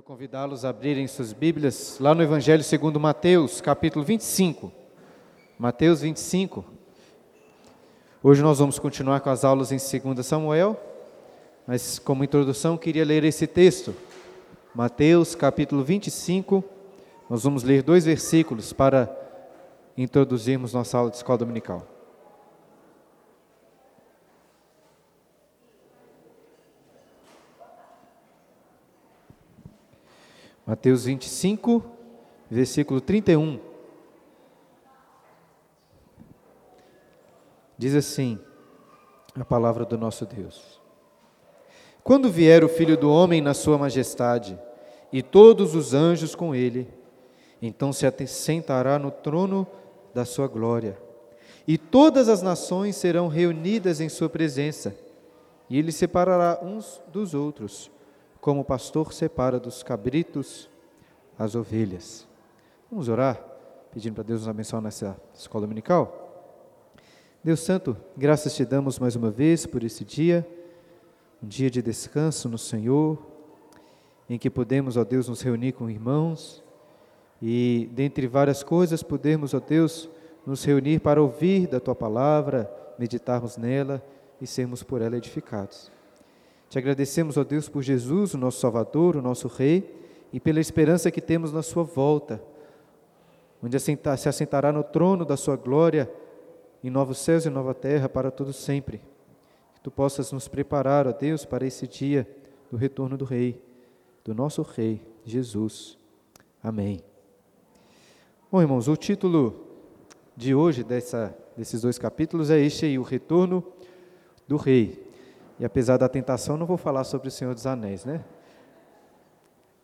Quero convidá-los a abrirem suas Bíblias lá no Evangelho segundo Mateus, capítulo 25. Mateus 25. Hoje nós vamos continuar com as aulas em 2 Samuel, mas como introdução queria ler esse texto. Mateus, capítulo 25. Nós vamos ler dois versículos para introduzirmos nossa aula de escola dominical. Mateus 25, versículo 31. Diz assim a palavra do nosso Deus: Quando vier o Filho do Homem na sua majestade, e todos os anjos com ele, então se sentará no trono da sua glória, e todas as nações serão reunidas em sua presença, e ele separará uns dos outros como o pastor separa dos cabritos as ovelhas. Vamos orar, pedindo para Deus nos abençoar nessa escola dominical? Deus Santo, graças te damos mais uma vez por esse dia, um dia de descanso no Senhor, em que podemos, ó Deus, nos reunir com irmãos e, dentre várias coisas, podemos, ó Deus, nos reunir para ouvir da tua palavra, meditarmos nela e sermos por ela edificados. Te agradecemos, ó Deus, por Jesus, o nosso Salvador, o nosso Rei, e pela esperança que temos na Sua volta, onde se assentará no trono da Sua glória, em novos céus e nova terra, para todo sempre. Que Tu possas nos preparar, ó Deus, para esse dia do retorno do Rei, do nosso Rei, Jesus. Amém. Bom, irmãos, o título de hoje dessa, desses dois capítulos é este aí, o retorno do Rei. E apesar da tentação, não vou falar sobre o Senhor dos Anéis, né?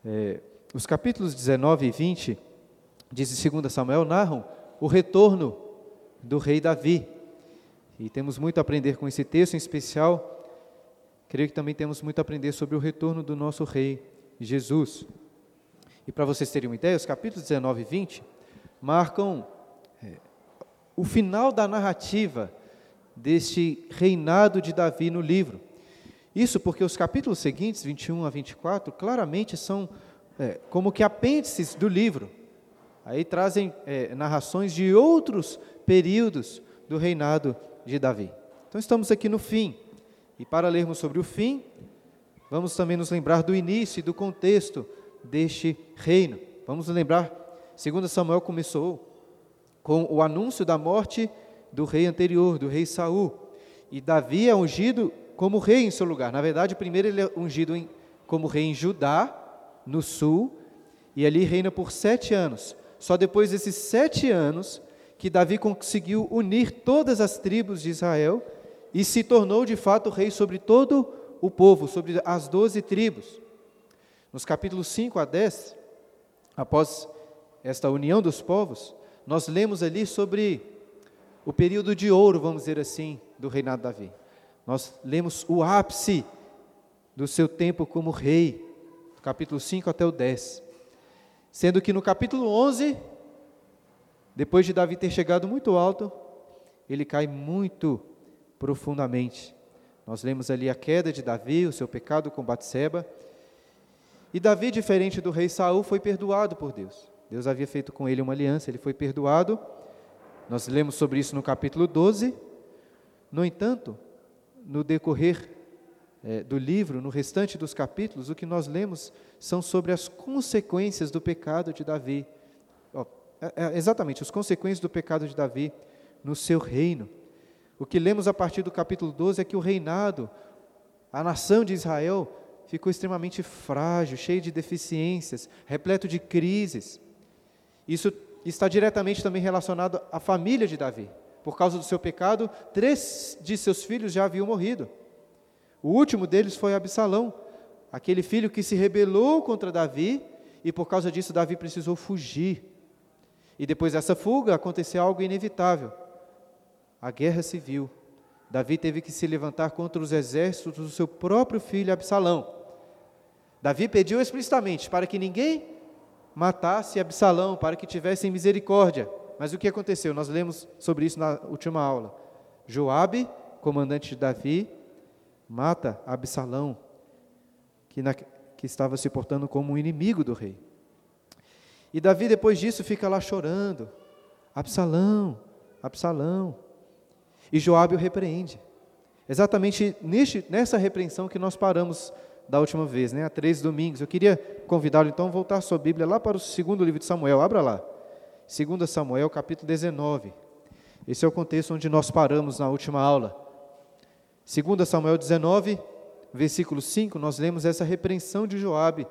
É, os capítulos 19 e 20 de 2 Samuel narram o retorno do rei Davi. E temos muito a aprender com esse texto, em especial, creio que também temos muito a aprender sobre o retorno do nosso rei Jesus. E para vocês terem uma ideia, os capítulos 19 e 20 marcam é, o final da narrativa deste reinado de Davi no livro. Isso porque os capítulos seguintes, 21 a 24, claramente são é, como que apêndices do livro. Aí trazem é, narrações de outros períodos do reinado de Davi. Então estamos aqui no fim. E para lermos sobre o fim, vamos também nos lembrar do início e do contexto deste reino. Vamos lembrar, segundo Samuel começou com o anúncio da morte do rei anterior, do rei Saul. E Davi é ungido como rei em seu lugar. Na verdade, primeiro ele é ungido em, como rei em Judá, no sul, e ali reina por sete anos. Só depois desses sete anos que Davi conseguiu unir todas as tribos de Israel e se tornou de fato rei sobre todo o povo, sobre as doze tribos. Nos capítulos 5 a 10, após esta união dos povos, nós lemos ali sobre o período de ouro, vamos dizer assim, do reinado de Davi. Nós lemos o ápice do seu tempo como rei, capítulo 5 até o 10. Sendo que no capítulo 11, depois de Davi ter chegado muito alto, ele cai muito profundamente. Nós lemos ali a queda de Davi, o seu pecado com Batseba. E Davi, diferente do rei Saul, foi perdoado por Deus. Deus havia feito com ele uma aliança, ele foi perdoado. Nós lemos sobre isso no capítulo 12. No entanto, no decorrer é, do livro, no restante dos capítulos, o que nós lemos são sobre as consequências do pecado de Davi. Oh, é, exatamente, as consequências do pecado de Davi no seu reino. O que lemos a partir do capítulo 12 é que o reinado, a nação de Israel, ficou extremamente frágil, cheio de deficiências, repleto de crises. Isso está diretamente também relacionado à família de Davi por causa do seu pecado, três de seus filhos já haviam morrido. O último deles foi Absalão, aquele filho que se rebelou contra Davi e por causa disso Davi precisou fugir. E depois dessa fuga aconteceu algo inevitável: a guerra civil. Davi teve que se levantar contra os exércitos do seu próprio filho Absalão. Davi pediu explicitamente para que ninguém matasse Absalão, para que tivessem misericórdia. Mas o que aconteceu? Nós lemos sobre isso na última aula. Joabe, comandante de Davi, mata Absalão, que na, que estava se portando como um inimigo do rei. E Davi, depois disso, fica lá chorando: Absalão, Absalão. E Joabe o repreende. Exatamente neste, nessa repreensão que nós paramos da última vez, né, há três domingos. Eu queria convidá-lo então a voltar a sua Bíblia lá para o segundo livro de Samuel. Abra lá. 2 Samuel, capítulo 19. Esse é o contexto onde nós paramos na última aula. 2 Samuel 19, versículo 5, nós lemos essa repreensão de Joabe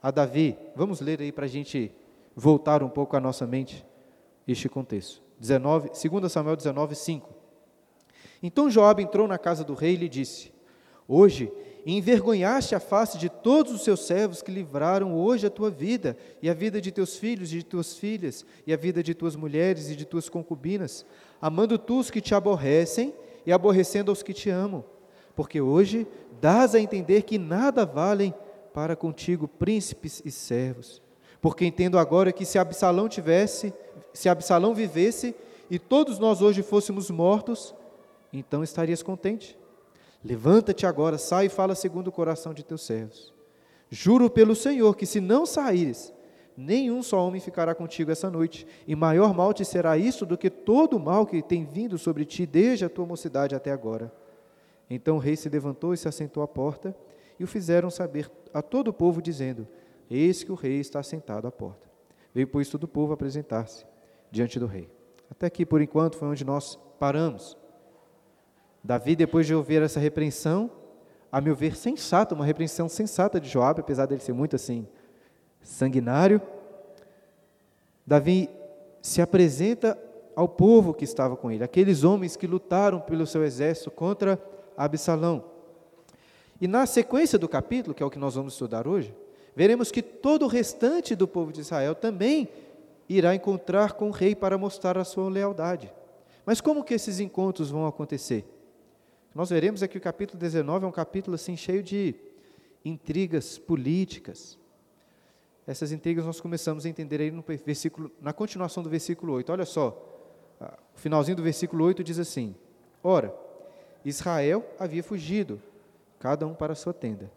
a Davi. Vamos ler aí para a gente voltar um pouco à nossa mente este contexto. 19, 2 Samuel 19, 5. Então Joabe entrou na casa do rei e lhe disse: Hoje e envergonhaste a face de todos os seus servos que livraram hoje a tua vida, e a vida de teus filhos e de tuas filhas, e a vida de tuas mulheres e de tuas concubinas, amando tu os que te aborrecem e aborrecendo aos que te amam. Porque hoje dás a entender que nada valem para contigo príncipes e servos. Porque entendo agora que se Absalão tivesse, se Absalão vivesse e todos nós hoje fôssemos mortos, então estarias contente Levanta-te agora, sai e fala segundo o coração de teus servos. Juro pelo Senhor que se não saíres, nenhum só homem ficará contigo essa noite, e maior mal te será isso do que todo o mal que tem vindo sobre ti desde a tua mocidade até agora. Então o rei se levantou e se assentou à porta, e o fizeram saber a todo o povo, dizendo: Eis que o rei está sentado à porta. Veio, pois, todo o povo apresentar-se diante do rei. Até aqui, por enquanto, foi onde nós paramos. Davi, depois de ouvir essa repreensão, a meu ver, sensata, uma repreensão sensata de Joabe, apesar dele ser muito assim, sanguinário, Davi se apresenta ao povo que estava com ele, aqueles homens que lutaram pelo seu exército contra Absalão. E na sequência do capítulo, que é o que nós vamos estudar hoje, veremos que todo o restante do povo de Israel também irá encontrar com o rei para mostrar a sua lealdade. Mas como que esses encontros vão acontecer? Nós veremos aqui o capítulo 19 é um capítulo assim cheio de intrigas políticas. Essas intrigas nós começamos a entender aí no versículo, na continuação do versículo 8. Olha só, o finalzinho do versículo 8 diz assim: Ora, Israel havia fugido, cada um para a sua tenda.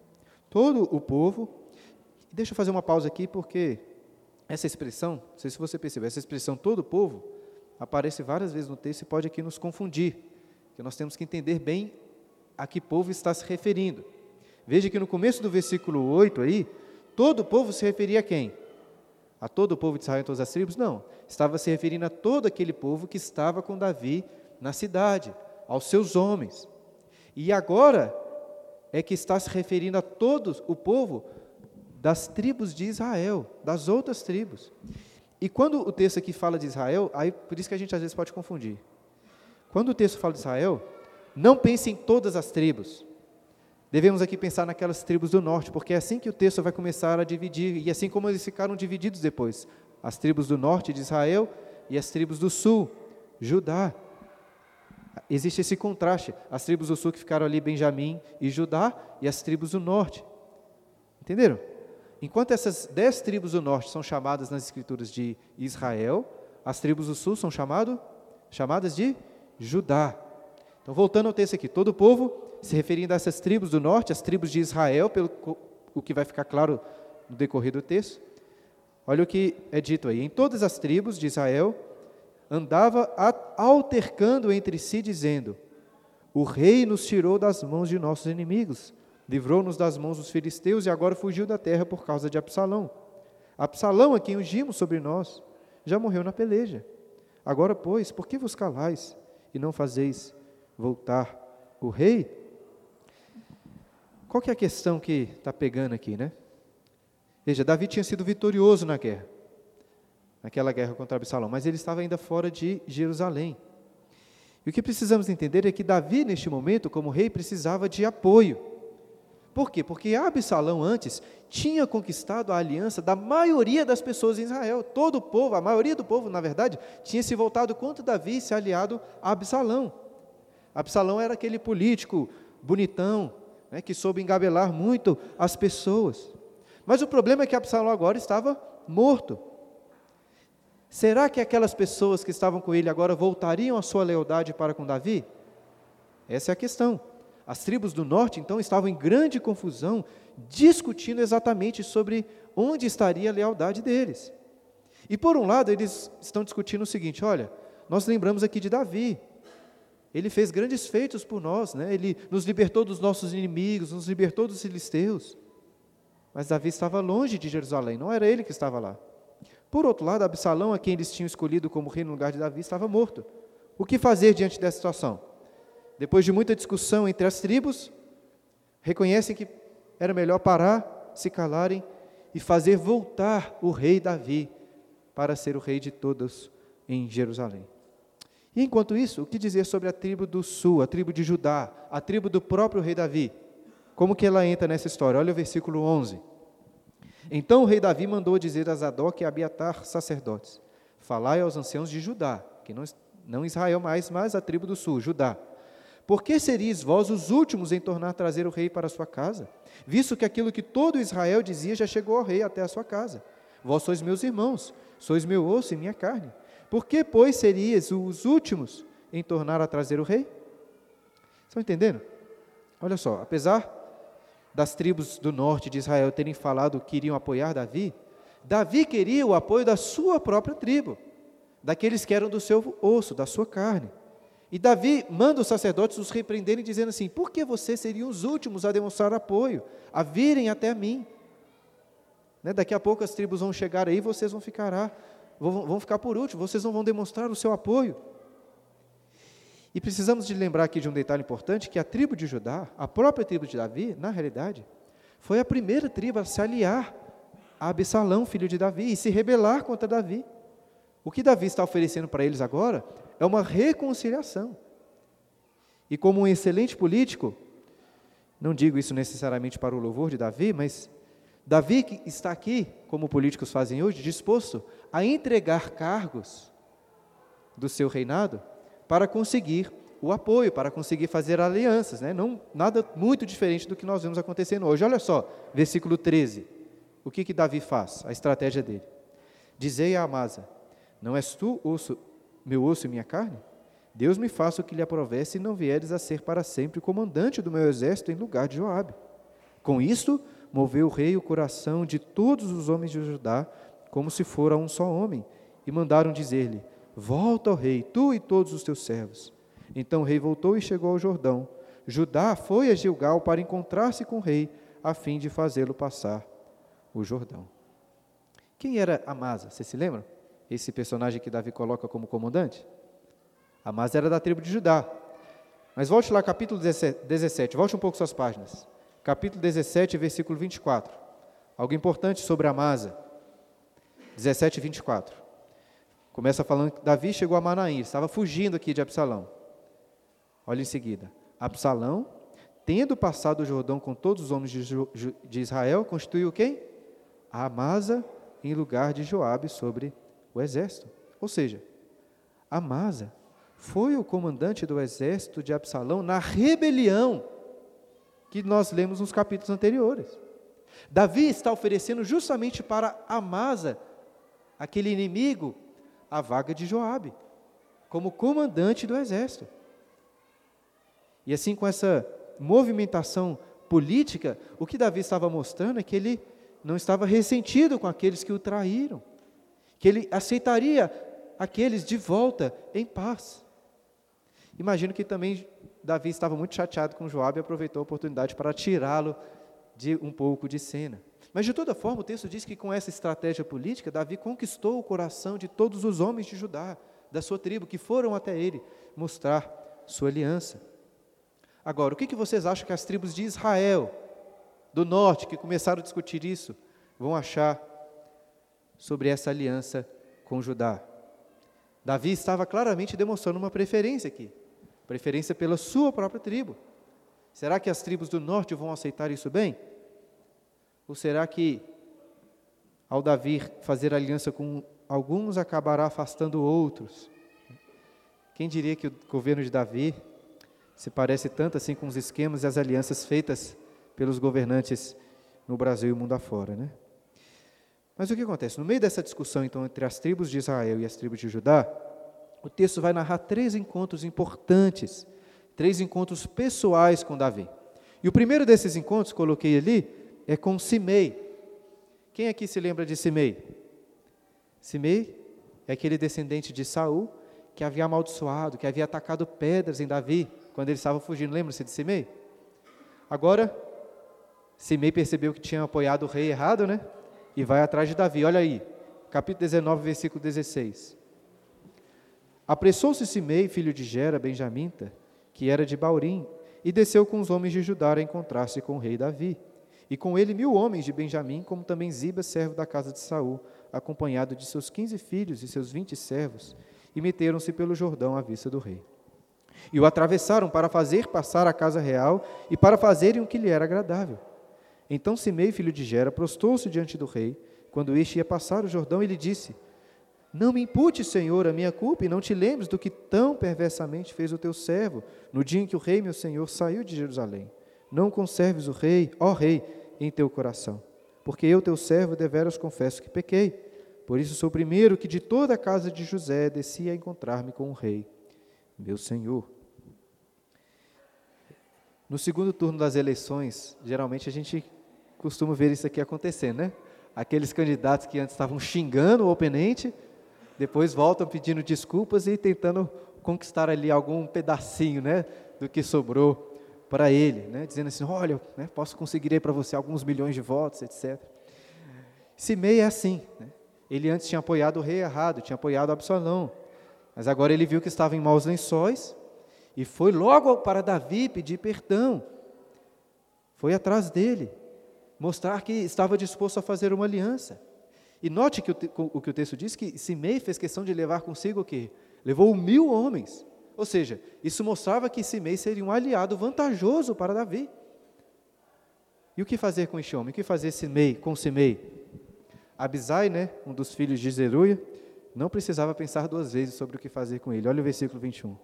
Todo o povo, deixa eu fazer uma pausa aqui, porque essa expressão, não sei se você percebeu, essa expressão todo o povo aparece várias vezes no texto e pode aqui nos confundir que nós temos que entender bem a que povo está se referindo. Veja que no começo do versículo 8 aí, todo o povo se referia a quem? A todo o povo de Israel em todas as tribos? Não. Estava se referindo a todo aquele povo que estava com Davi na cidade, aos seus homens. E agora é que está se referindo a todo o povo das tribos de Israel, das outras tribos. E quando o texto aqui fala de Israel, aí por isso que a gente às vezes pode confundir. Quando o texto fala de Israel, não pense em todas as tribos. Devemos aqui pensar naquelas tribos do norte, porque é assim que o texto vai começar a dividir, e assim como eles ficaram divididos depois: as tribos do norte de Israel e as tribos do sul, Judá. Existe esse contraste: as tribos do sul que ficaram ali, Benjamim e Judá, e as tribos do norte. Entenderam? Enquanto essas dez tribos do norte são chamadas nas escrituras de Israel, as tribos do sul são chamado, chamadas de Judá. Então, voltando ao texto aqui, todo o povo, se referindo a essas tribos do norte, as tribos de Israel, pelo o que vai ficar claro no decorrer do texto. Olha o que é dito aí: em todas as tribos de Israel andava altercando entre si, dizendo: O rei nos tirou das mãos de nossos inimigos, livrou-nos das mãos dos filisteus e agora fugiu da terra por causa de Absalão. Absalão, a quem ungimos sobre nós, já morreu na peleja. Agora, pois, por que vos calais? E não fazeis voltar o rei? Qual que é a questão que está pegando aqui, né? Veja, Davi tinha sido vitorioso na guerra, naquela guerra contra Absalão, mas ele estava ainda fora de Jerusalém. E o que precisamos entender é que Davi, neste momento, como rei, precisava de apoio. Por quê? Porque Absalão antes tinha conquistado a aliança da maioria das pessoas em Israel. Todo o povo, a maioria do povo, na verdade, tinha se voltado contra Davi e se aliado a Absalão. Absalão era aquele político bonitão, né, que soube engabelar muito as pessoas. Mas o problema é que Absalão agora estava morto. Será que aquelas pessoas que estavam com ele agora voltariam a sua lealdade para com Davi? Essa é a questão. As tribos do norte, então, estavam em grande confusão discutindo exatamente sobre onde estaria a lealdade deles. E por um lado, eles estão discutindo o seguinte: olha, nós lembramos aqui de Davi. Ele fez grandes feitos por nós, né? ele nos libertou dos nossos inimigos, nos libertou dos filisteus. Mas Davi estava longe de Jerusalém, não era ele que estava lá. Por outro lado, Absalão, a quem eles tinham escolhido como rei no lugar de Davi, estava morto. O que fazer diante dessa situação? Depois de muita discussão entre as tribos, reconhecem que era melhor parar, se calarem e fazer voltar o rei Davi para ser o rei de todos em Jerusalém. E enquanto isso, o que dizer sobre a tribo do sul, a tribo de Judá, a tribo do próprio rei Davi? Como que ela entra nessa história? Olha o versículo 11. Então o rei Davi mandou dizer a Zadok e a Abiatar, sacerdotes: Falai aos anciãos de Judá, que não, não Israel mais, mas a tribo do sul, Judá. Por que seríeis vós os últimos em tornar a trazer o rei para a sua casa? Visto que aquilo que todo Israel dizia já chegou ao rei até a sua casa. Vós sois meus irmãos, sois meu osso e minha carne. Por que, pois, seríeis os últimos em tornar a trazer o rei? Estão entendendo? Olha só, apesar das tribos do norte de Israel terem falado que iriam apoiar Davi, Davi queria o apoio da sua própria tribo, daqueles que eram do seu osso, da sua carne. E Davi manda os sacerdotes os repreenderem, dizendo assim: Por que vocês seriam os últimos a demonstrar apoio, a virem até mim? Né, daqui a pouco as tribos vão chegar aí, vocês vão ficar, vão, vão ficar por último, vocês não vão demonstrar o seu apoio. E precisamos de lembrar aqui de um detalhe importante, que a tribo de Judá, a própria tribo de Davi, na realidade, foi a primeira tribo a se aliar a Absalão, filho de Davi, e se rebelar contra Davi. O que Davi está oferecendo para eles agora é uma reconciliação. E como um excelente político, não digo isso necessariamente para o louvor de Davi, mas Davi que está aqui, como políticos fazem hoje, disposto a entregar cargos do seu reinado para conseguir o apoio, para conseguir fazer alianças, né? não, nada muito diferente do que nós vemos acontecendo hoje. Olha só, versículo 13. O que, que Davi faz? A estratégia dele. Dizei a Amasa: Não és tu osso, meu osso e minha carne? Deus me faça o que lhe aprovesse e não vieres a ser para sempre comandante do meu exército em lugar de Joabe. Com isto, moveu o rei o coração de todos os homens de Judá, como se fora um só homem, e mandaram dizer-lhe: Volta ao rei, tu e todos os teus servos. Então o rei voltou e chegou ao Jordão. Judá foi a Gilgal para encontrar-se com o rei, a fim de fazê-lo passar o Jordão. Quem era Amasa? Você se lembra? Esse personagem que Davi coloca como comandante? Amasa era da tribo de Judá. Mas volte lá, capítulo 17, volte um pouco suas páginas. Capítulo 17, versículo 24. Algo importante sobre Amasa. 17 e 24. Começa falando que Davi chegou a Manaim, estava fugindo aqui de Absalão. Olha em seguida. Absalão, tendo passado o Jordão com todos os homens de Israel, constituiu quem? Amasa em lugar de Joabe sobre o exército. Ou seja, Amasa foi o comandante do exército de Absalão na rebelião que nós lemos nos capítulos anteriores. Davi está oferecendo justamente para Amasa, aquele inimigo a vaga de Joabe, como comandante do exército. E assim, com essa movimentação política, o que Davi estava mostrando é que ele não estava ressentido com aqueles que o traíram, que ele aceitaria aqueles de volta em paz. Imagino que também Davi estava muito chateado com Joabe e aproveitou a oportunidade para tirá-lo de um pouco de cena. Mas de toda forma, o texto diz que com essa estratégia política, Davi conquistou o coração de todos os homens de Judá, da sua tribo, que foram até ele mostrar sua aliança. Agora, o que, que vocês acham que as tribos de Israel, do norte, que começaram a discutir isso, vão achar sobre essa aliança com Judá? Davi estava claramente demonstrando uma preferência aqui, preferência pela sua própria tribo. Será que as tribos do norte vão aceitar isso bem? Ou será que, ao Davi fazer aliança com alguns, acabará afastando outros? Quem diria que o governo de Davi se parece tanto assim com os esquemas e as alianças feitas pelos governantes no Brasil e mundo afora, né? Mas o que acontece? No meio dessa discussão, então, entre as tribos de Israel e as tribos de Judá, o texto vai narrar três encontros importantes, três encontros pessoais com Davi. E o primeiro desses encontros, coloquei ali, é com Simei. Quem aqui se lembra de Simei? Simei é aquele descendente de Saul que havia amaldiçoado, que havia atacado pedras em Davi quando ele estava fugindo. Lembra-se de Simei? Agora, Simei percebeu que tinha apoiado o rei errado, né? E vai atrás de Davi. Olha aí, capítulo 19, versículo 16. Apressou-se Simei, filho de Gera, benjamita, que era de Baurim, e desceu com os homens de Judá a encontrar-se com o rei Davi. E com ele mil homens de Benjamim, como também Ziba, servo da casa de Saul, acompanhado de seus quinze filhos e seus vinte servos, e meteram-se pelo Jordão à vista do rei. E o atravessaram para fazer passar a casa real e para fazerem o que lhe era agradável. Então Simei, filho de Gera, prostou-se diante do rei, quando este ia passar o Jordão, e lhe disse: Não me impute, Senhor, a minha culpa, e não te lembres do que tão perversamente fez o teu servo, no dia em que o rei, meu senhor, saiu de Jerusalém. Não conserves o rei, ó rei, em teu coração, porque eu, teu servo, deveras confesso que pequei. Por isso sou o primeiro que de toda a casa de José descia a encontrar-me com o rei, meu senhor. No segundo turno das eleições, geralmente a gente costuma ver isso aqui acontecendo, né? Aqueles candidatos que antes estavam xingando o oponente, depois voltam pedindo desculpas e tentando conquistar ali algum pedacinho, né, do que sobrou para ele, né, dizendo assim, olha, né, posso conseguir para você alguns milhões de votos, etc. Simei é assim, né? ele antes tinha apoiado o rei errado, tinha apoiado Absalão, mas agora ele viu que estava em maus lençóis e foi logo para Davi pedir perdão. Foi atrás dele, mostrar que estava disposto a fazer uma aliança. E note que o, o que o texto diz que Simei fez questão de levar consigo o quê? Levou mil homens. Ou seja, isso mostrava que Simei seria um aliado vantajoso para Davi. E o que fazer com este homem? O que fazer Simei, com Simei? Abisai, né, um dos filhos de Zeruia, não precisava pensar duas vezes sobre o que fazer com ele. Olha o versículo 21.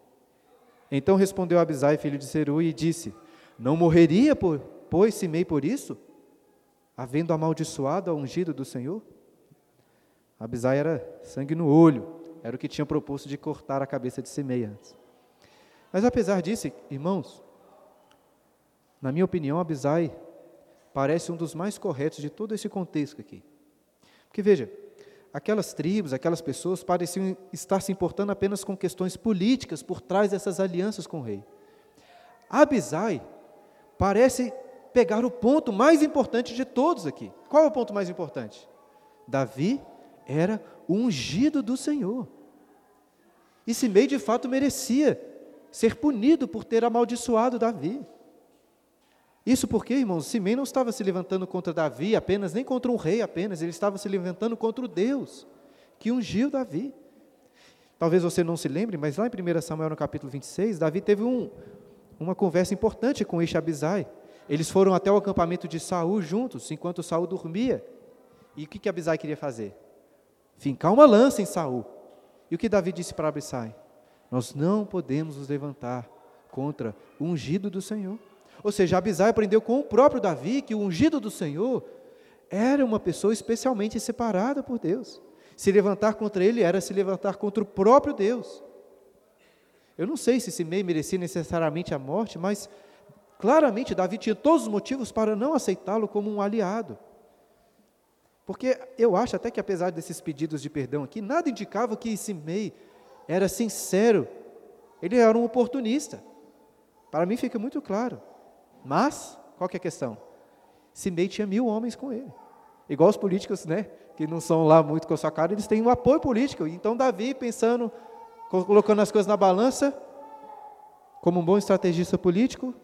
Então respondeu Abisai, filho de Zeruia, e disse: Não morreria, por, pois, Simei por isso? Havendo amaldiçoado a ungido do Senhor? Abisai era sangue no olho, era o que tinha proposto de cortar a cabeça de Simei antes. Mas apesar disso, irmãos, na minha opinião, Abisai parece um dos mais corretos de todo esse contexto aqui. Porque veja, aquelas tribos, aquelas pessoas pareciam estar se importando apenas com questões políticas por trás dessas alianças com o rei. Abisai parece pegar o ponto mais importante de todos aqui. Qual é o ponto mais importante? Davi era o ungido do Senhor. E Simei de fato merecia ser punido por ter amaldiçoado Davi. Isso porque, irmãos, Simei não estava se levantando contra Davi apenas, nem contra um rei apenas, ele estava se levantando contra o Deus que ungiu Davi. Talvez você não se lembre, mas lá em 1 Samuel, no capítulo 26, Davi teve um, uma conversa importante com este Abisai. Eles foram até o acampamento de Saul juntos, enquanto Saul dormia. E o que, que Abisai queria fazer? Fincar uma lança em Saul. E o que Davi disse para Abisai? Nós não podemos nos levantar contra o ungido do Senhor. Ou seja, Abisai aprendeu com o próprio Davi que o ungido do Senhor era uma pessoa especialmente separada por Deus. Se levantar contra ele era se levantar contra o próprio Deus. Eu não sei se Simei merecia necessariamente a morte, mas claramente Davi tinha todos os motivos para não aceitá-lo como um aliado. Porque eu acho até que apesar desses pedidos de perdão aqui, nada indicava que Simei era sincero. Ele era um oportunista. Para mim fica muito claro. Mas, qual que é a questão? Simei tinha mil homens com ele. Igual os políticos, né? Que não são lá muito com a sua cara, eles têm um apoio político. Então, Davi, pensando, colocando as coisas na balança, como um bom estrategista político,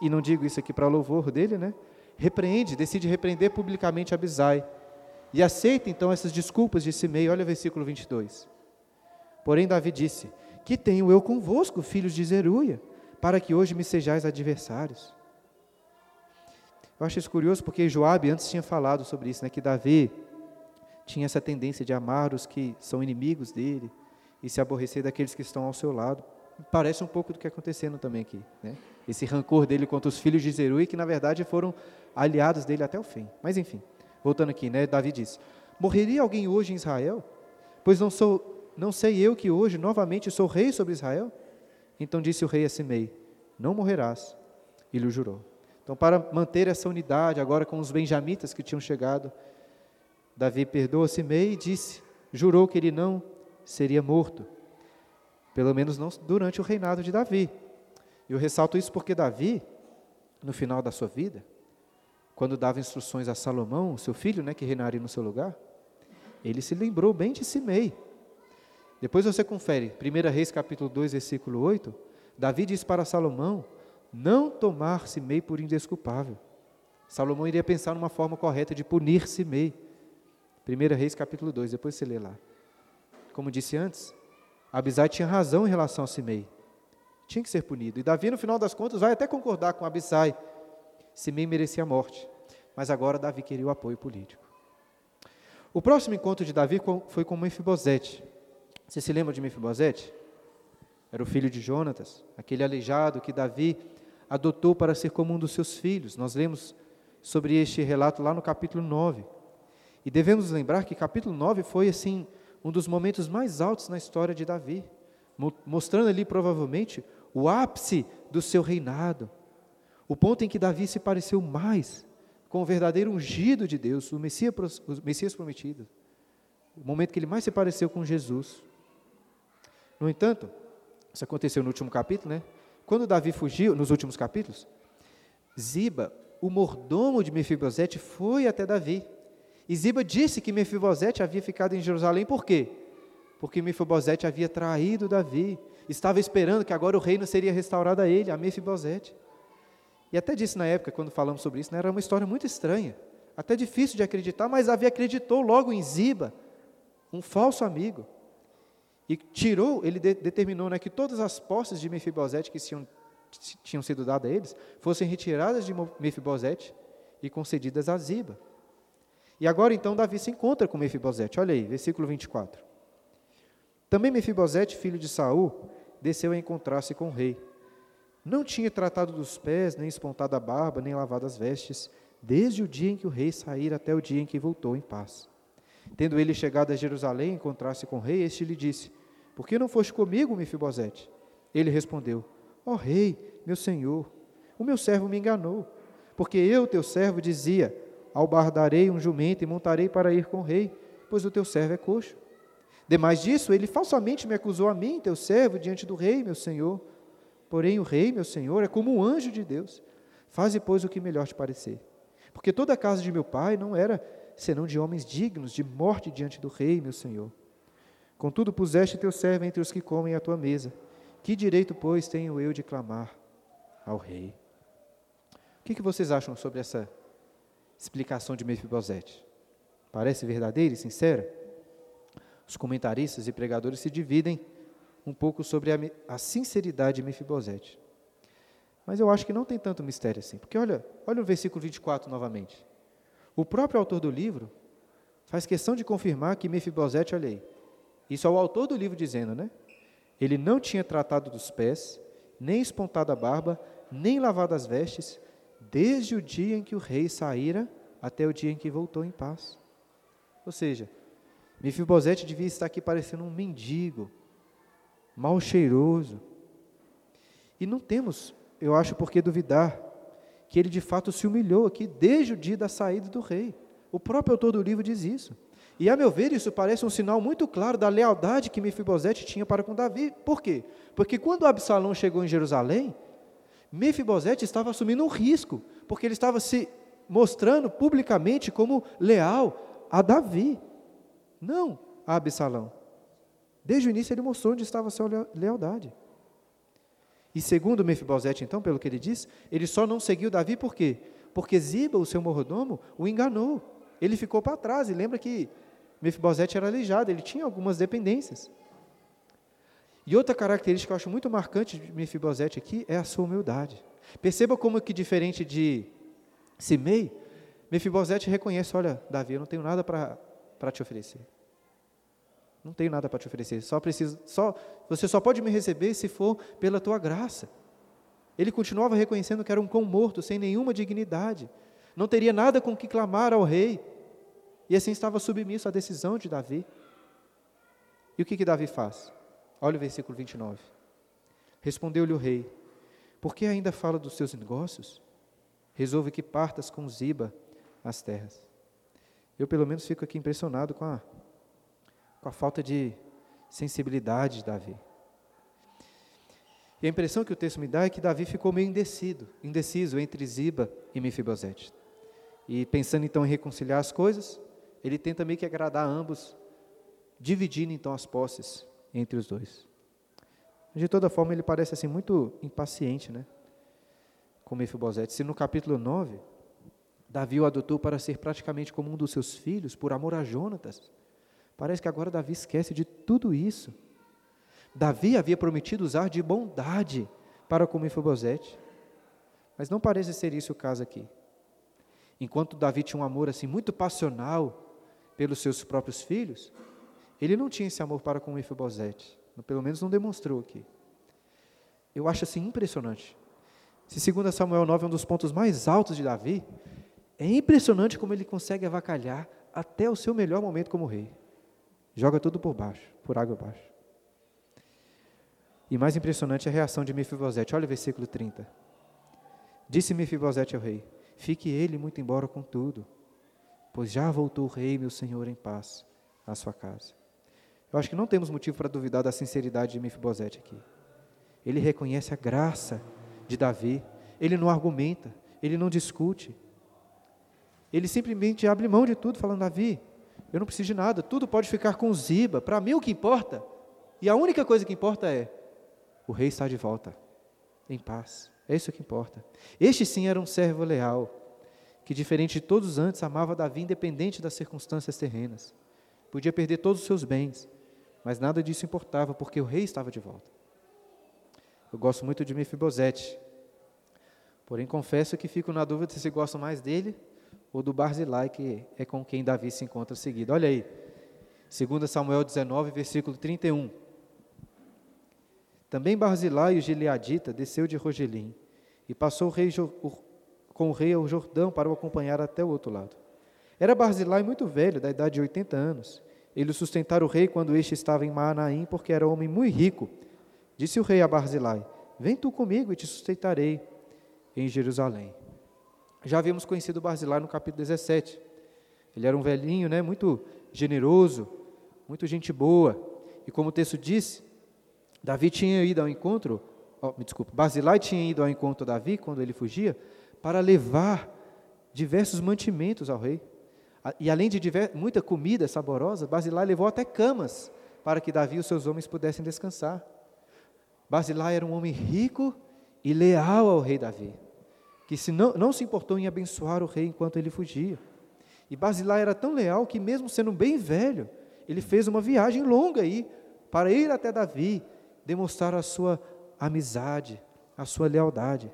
e não digo isso aqui para louvor dele, né? Repreende, decide repreender publicamente Abisai. E aceita então essas desculpas de Simei. Olha o versículo 22. Porém, Davi disse: Que tenho eu convosco, filhos de Zeruia, para que hoje me sejais adversários? Eu acho isso curioso porque Joabe antes tinha falado sobre isso, né, que Davi tinha essa tendência de amar os que são inimigos dele e se aborrecer daqueles que estão ao seu lado. Parece um pouco do que está acontecendo também aqui. Né? Esse rancor dele contra os filhos de Zerui, que na verdade foram aliados dele até o fim. Mas enfim, voltando aqui, né, Davi diz: Morreria alguém hoje em Israel? Pois não sou, não sei eu que hoje novamente sou rei sobre Israel? Então disse o rei a Simei: Não morrerás. E lhe jurou. Então, para manter essa unidade, agora com os benjamitas que tinham chegado, Davi perdoa Simei e disse, jurou que ele não seria morto, pelo menos não durante o reinado de Davi. Eu ressalto isso porque Davi, no final da sua vida, quando dava instruções a Salomão, seu filho, né, que reinaria no seu lugar, ele se lembrou bem de Simei. Depois você confere, 1 Reis capítulo 2, versículo 8, Davi diz para Salomão não tomar Simei por indesculpável. Salomão iria pensar numa forma correta de punir Simei. 1 Reis capítulo 2, depois você lê lá. Como disse antes, Abisai tinha razão em relação a Simei. Tinha que ser punido. E Davi, no final das contas, vai até concordar com Abisai. Simei merecia a morte. Mas agora Davi queria o apoio político. O próximo encontro de Davi foi com Mefibosete. Você se lembra de Mefibosete? Era o filho de Jonatas, aquele aleijado que Davi adotou para ser como um dos seus filhos. Nós lemos sobre este relato lá no capítulo 9. E devemos lembrar que capítulo 9 foi assim um dos momentos mais altos na história de Davi, mostrando ali provavelmente o ápice do seu reinado. O ponto em que Davi se pareceu mais com o verdadeiro ungido de Deus, o Messias, o Messias prometido. O momento que ele mais se pareceu com Jesus. No entanto, isso aconteceu no último capítulo, né? Quando Davi fugiu, nos últimos capítulos, Ziba, o mordomo de Mefibosete, foi até Davi. E Ziba disse que Mefibosete havia ficado em Jerusalém, por quê? Porque Mefibosete havia traído Davi, estava esperando que agora o reino seria restaurado a ele, a Mefibosete. E até disse na época, quando falamos sobre isso, né, era uma história muito estranha, até difícil de acreditar, mas Davi acreditou logo em Ziba, um falso amigo. E tirou, ele de, determinou né, que todas as posses de Mefibosete que tinham, tinham sido dadas a eles fossem retiradas de Mefibosete e concedidas a Ziba. E agora então Davi se encontra com Mefibosete. Olha aí, versículo 24. Também Mefibosete, filho de Saul, desceu a encontrar-se com o rei. Não tinha tratado dos pés, nem espontado a barba, nem lavado as vestes, desde o dia em que o rei saíra até o dia em que voltou em paz. Tendo ele chegado a Jerusalém, encontrar-se com o rei, este lhe disse: Por que não foste comigo, Mefibosete? Ele respondeu: Ó oh, rei, meu senhor, o meu servo me enganou, porque eu, teu servo, dizia: Albardarei um jumento e montarei para ir com o rei, pois o teu servo é coxo. Demais disso, ele falsamente me acusou a mim, teu servo, diante do rei, meu senhor. Porém, o rei, meu senhor, é como um anjo de Deus. Faze, pois, o que melhor te parecer. Porque toda a casa de meu pai não era senão de homens dignos de morte diante do rei, meu senhor. Contudo, puseste teu servo entre os que comem à tua mesa. Que direito, pois, tenho eu de clamar ao rei? O que, que vocês acham sobre essa explicação de Mefibosete? Parece verdadeira e sincera? Os comentaristas e pregadores se dividem um pouco sobre a, a sinceridade de Mefibosete. Mas eu acho que não tem tanto mistério assim. Porque olha, olha o versículo 24 novamente. O próprio autor do livro faz questão de confirmar que Mefibosete, olha aí, isso é o autor do livro dizendo, né? Ele não tinha tratado dos pés, nem espontado a barba, nem lavado as vestes, desde o dia em que o rei saíra até o dia em que voltou em paz. Ou seja, Mefibosete devia estar aqui parecendo um mendigo, mal cheiroso. E não temos, eu acho, por que duvidar que ele de fato se humilhou aqui desde o dia da saída do rei. O próprio autor do livro diz isso. E a meu ver, isso parece um sinal muito claro da lealdade que Mefibosete tinha para com Davi. Por quê? Porque quando Absalão chegou em Jerusalém, Mefibosete estava assumindo um risco, porque ele estava se mostrando publicamente como leal a Davi, não a Absalão. Desde o início ele mostrou onde estava a sua lealdade. E segundo Mefibosete, então, pelo que ele diz, ele só não seguiu Davi por quê? Porque Ziba, o seu mordomo, o enganou. Ele ficou para trás. E lembra que Mefibosete era aleijado, ele tinha algumas dependências. E outra característica que eu acho muito marcante de Mefibosete aqui é a sua humildade. Perceba como que diferente de Simei, Mefibosete reconhece, olha, Davi, eu não tenho nada para te oferecer. Não tenho nada para te oferecer. Só preciso, só você só pode me receber se for pela tua graça. Ele continuava reconhecendo que era um cão morto, sem nenhuma dignidade. Não teria nada com que clamar ao rei. E assim estava submisso à decisão de Davi. E o que, que Davi faz? Olha o versículo 29. Respondeu-lhe o rei: Por que ainda fala dos seus negócios? resolve que partas com Ziba as terras. Eu, pelo menos, fico aqui impressionado com a, com a falta de sensibilidade de Davi. E a impressão que o texto me dá é que Davi ficou meio indecido, indeciso entre Ziba e Mefibosete. E pensando então em reconciliar as coisas, ele tenta meio que agradar ambos, dividindo então as posses entre os dois. De toda forma, ele parece assim muito impaciente, né? Com Mefibosete. Se no capítulo 9, Davi o adotou para ser praticamente como um dos seus filhos, por amor a Jonatas, parece que agora Davi esquece de tudo isso Davi havia prometido usar de bondade para com Mefibosete. Mas não parece ser isso o caso aqui. Enquanto Davi tinha um amor assim muito passional pelos seus próprios filhos, ele não tinha esse amor para com Mefibosete. Pelo menos não demonstrou aqui. Eu acho assim impressionante. Se 2 Samuel 9 é um dos pontos mais altos de Davi, é impressionante como ele consegue avacalhar até o seu melhor momento como rei. Joga tudo por baixo, por água abaixo. E mais impressionante é a reação de Mefibosete. Olha o versículo 30. Disse Mefibosete ao rei: Fique ele muito embora com tudo, pois já voltou o rei, meu senhor, em paz à sua casa. Eu acho que não temos motivo para duvidar da sinceridade de Mefibosete aqui. Ele reconhece a graça de Davi, ele não argumenta, ele não discute. Ele simplesmente abre mão de tudo, falando: Davi, eu não preciso de nada, tudo pode ficar com Ziba, para mim o que importa, e a única coisa que importa é o rei está de volta, em paz. É isso que importa. Este sim era um servo leal, que, diferente de todos antes, amava Davi independente das circunstâncias terrenas. Podia perder todos os seus bens, mas nada disso importava, porque o rei estava de volta. Eu gosto muito de Mefibosete, porém confesso que fico na dúvida se gosto mais dele ou do Barzilai, que é com quem Davi se encontra seguido. Olha aí, 2 Samuel 19, versículo 31. Também Barzilai, o gileadita, desceu de Rogelim e passou o rei, com o rei ao Jordão para o acompanhar até o outro lado. Era Barzilai muito velho, da idade de 80 anos. Ele sustentara o rei quando este estava em Maanaim, porque era homem muito rico. Disse o rei a Barzilai: Vem tu comigo e te sustentarei em Jerusalém. Já havíamos conhecido Barzilai no capítulo 17. Ele era um velhinho, né, muito generoso, muito gente boa. E como o texto disse, Davi tinha ido ao encontro, oh, me desculpe, Basilai tinha ido ao encontro de Davi quando ele fugia, para levar diversos mantimentos ao rei. E além de muita comida saborosa, Basilai levou até camas para que Davi e os seus homens pudessem descansar. Basilai era um homem rico e leal ao rei Davi, que se não, não se importou em abençoar o rei enquanto ele fugia. E Basilai era tão leal que, mesmo sendo bem velho, ele fez uma viagem longa aí para ir até Davi demonstrar a sua amizade, a sua lealdade.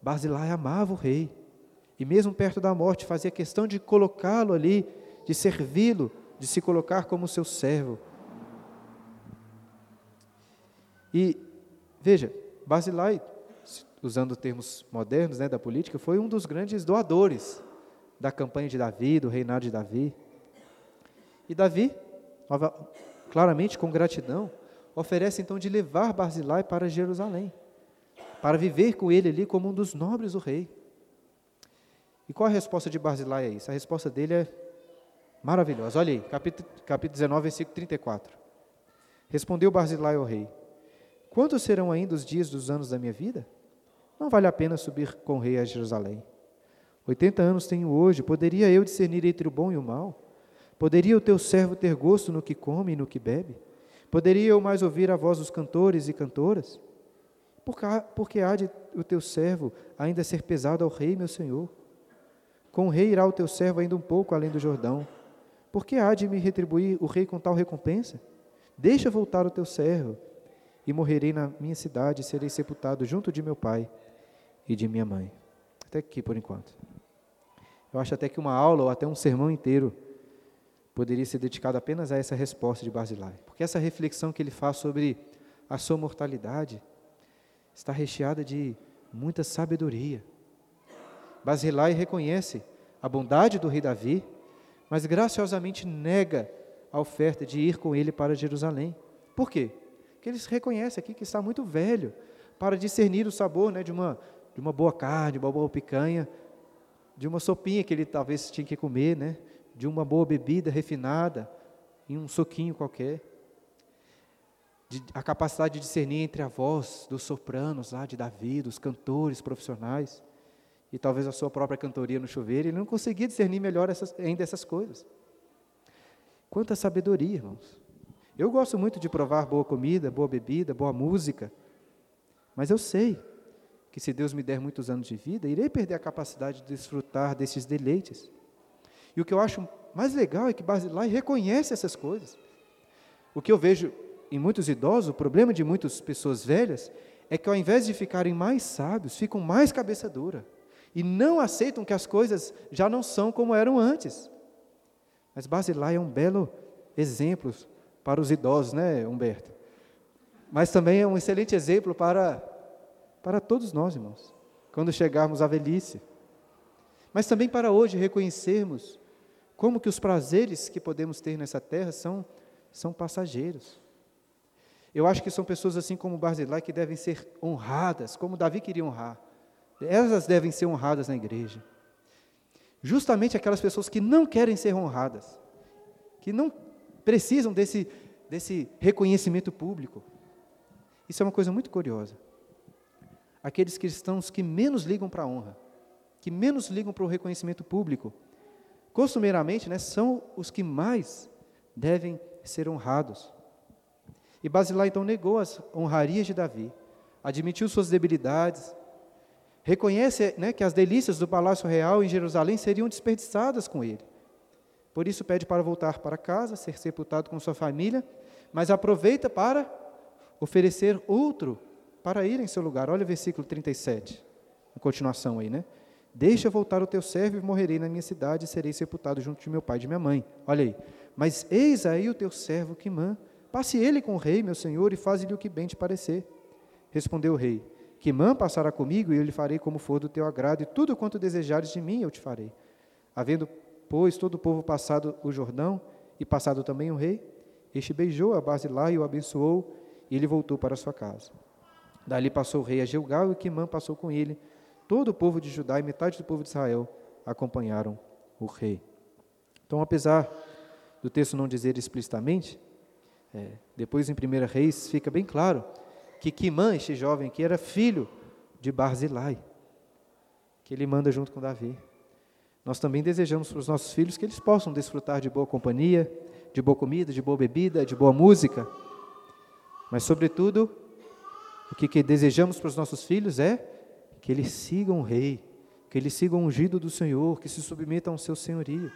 Basilai amava o rei, e mesmo perto da morte fazia questão de colocá-lo ali, de servi-lo, de se colocar como seu servo. E veja, Basilai, usando termos modernos né, da política, foi um dos grandes doadores da campanha de Davi, do reinado de Davi. E Davi, claramente com gratidão, oferece então de levar Barzilai para Jerusalém, para viver com ele ali como um dos nobres do rei. E qual a resposta de Barzilai a isso? A resposta dele é maravilhosa. Olha aí, capítulo, capítulo 19, versículo 34. Respondeu Barzilai ao rei: Quantos serão ainda os dias dos anos da minha vida? Não vale a pena subir com o rei a Jerusalém. Oitenta anos tenho hoje, poderia eu discernir entre o bom e o mal? Poderia o teu servo ter gosto no que come e no que bebe? Poderia eu mais ouvir a voz dos cantores e cantoras? Porque há de o teu servo ainda ser pesado ao rei, meu senhor. Com o rei irá o teu servo ainda um pouco além do Jordão. Porque há de me retribuir o rei com tal recompensa? Deixa voltar o teu servo, e morrerei na minha cidade, e serei sepultado junto de meu pai e de minha mãe. Até aqui por enquanto. Eu acho até que uma aula ou até um sermão inteiro poderia ser dedicado apenas a essa resposta de Basilai. Porque essa reflexão que ele faz sobre a sua mortalidade está recheada de muita sabedoria. Basilai reconhece a bondade do rei Davi, mas graciosamente nega a oferta de ir com ele para Jerusalém. Por quê? Porque ele reconhece aqui que está muito velho para discernir o sabor né, de, uma, de uma boa carne, de uma boa picanha, de uma sopinha que ele talvez tinha que comer, né? De uma boa bebida refinada, em um soquinho qualquer. De, a capacidade de discernir entre a voz dos sopranos lá de Davi, dos cantores profissionais, e talvez a sua própria cantoria no chuveiro, ele não conseguia discernir melhor essas, ainda essas coisas. Quanta sabedoria, irmãos. Eu gosto muito de provar boa comida, boa bebida, boa música, mas eu sei que se Deus me der muitos anos de vida, irei perder a capacidade de desfrutar desses deleites. E o que eu acho mais legal é que Basilai reconhece essas coisas. O que eu vejo em muitos idosos, o problema de muitas pessoas velhas, é que ao invés de ficarem mais sábios, ficam mais cabeça dura e não aceitam que as coisas já não são como eram antes. Mas Basilai é um belo exemplo para os idosos, né, Humberto? Mas também é um excelente exemplo para para todos nós, irmãos, quando chegarmos à velhice. Mas também para hoje reconhecermos como que os prazeres que podemos ter nessa terra são, são passageiros. Eu acho que são pessoas assim como Barzilai que devem ser honradas, como Davi queria honrar. Elas devem ser honradas na igreja. Justamente aquelas pessoas que não querem ser honradas, que não precisam desse, desse reconhecimento público. Isso é uma coisa muito curiosa aqueles cristãos que menos ligam para a honra, que menos ligam para o reconhecimento público, costumeiramente né, são os que mais devem ser honrados. E Basilá então negou as honrarias de Davi, admitiu suas debilidades, reconhece né, que as delícias do palácio real em Jerusalém seriam desperdiçadas com ele. Por isso pede para voltar para casa, ser sepultado com sua família, mas aproveita para oferecer outro para ir em seu lugar. Olha o versículo 37, a continuação aí, né? Deixa voltar o teu servo e morrerei na minha cidade e serei sepultado junto de meu pai e de minha mãe. Olha aí. Mas eis aí o teu servo Quimã. Passe ele com o rei, meu senhor, e faze-lhe o que bem te parecer. Respondeu o rei: Quimã passará comigo e eu lhe farei como for do teu agrado, e tudo quanto desejares de mim eu te farei. Havendo, pois, todo o povo passado o Jordão, e passado também o rei, este beijou a Basilá e o abençoou, e ele voltou para sua casa. Dali passou o rei a Gilgal e Quimã passou com ele. Todo o povo de Judá e metade do povo de Israel acompanharam o rei. Então, apesar do texto não dizer explicitamente, é, depois em 1 Reis fica bem claro que Quimã, este jovem aqui, era filho de Barzilai, que ele manda junto com Davi. Nós também desejamos para os nossos filhos que eles possam desfrutar de boa companhia, de boa comida, de boa bebida, de boa música, mas, sobretudo, o que, que desejamos para os nossos filhos é que eles sigam o rei, que eles sigam o ungido do Senhor, que se submetam ao seu senhorio.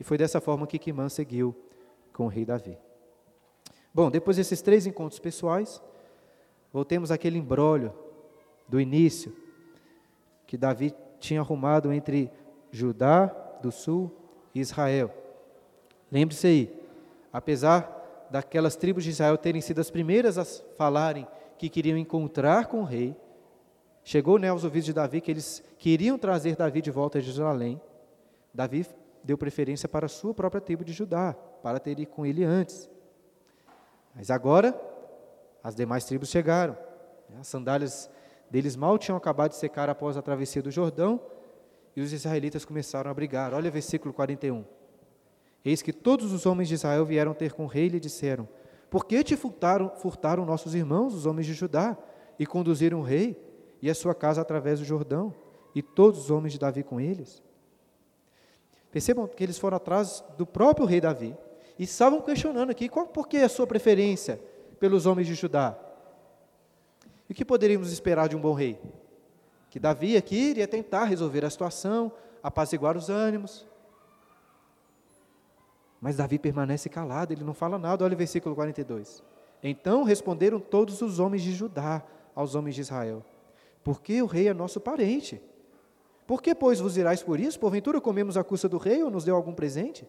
E foi dessa forma que Quimã seguiu com o rei Davi. Bom, depois desses três encontros pessoais, voltemos àquele embrólio do início que Davi tinha arrumado entre Judá do sul e Israel. Lembre-se aí, apesar daquelas tribos de Israel terem sido as primeiras a falarem que queriam encontrar com o rei. Chegou né, aos ouvidos de Davi que eles queriam trazer Davi de volta a Jerusalém. Davi deu preferência para a sua própria tribo de Judá, para ter ido com ele antes. Mas agora, as demais tribos chegaram. As sandálias deles mal tinham acabado de secar após a travessia do Jordão, e os israelitas começaram a brigar. Olha o versículo 41. Eis que todos os homens de Israel vieram ter com o rei e lhe disseram: por que te furtaram, furtaram nossos irmãos, os homens de Judá, e conduziram o rei e a sua casa através do Jordão, e todos os homens de Davi com eles? Percebam que eles foram atrás do próprio rei Davi e estavam questionando aqui qual, por que a sua preferência pelos homens de Judá. E o que poderíamos esperar de um bom rei? Que Davi aqui iria tentar resolver a situação, apaziguar os ânimos, mas Davi permanece calado, ele não fala nada. Olha o versículo 42. Então responderam todos os homens de Judá aos homens de Israel: Porque o rei é nosso parente. Por que, pois, vos irais por isso? Porventura comemos a custa do rei ou nos deu algum presente?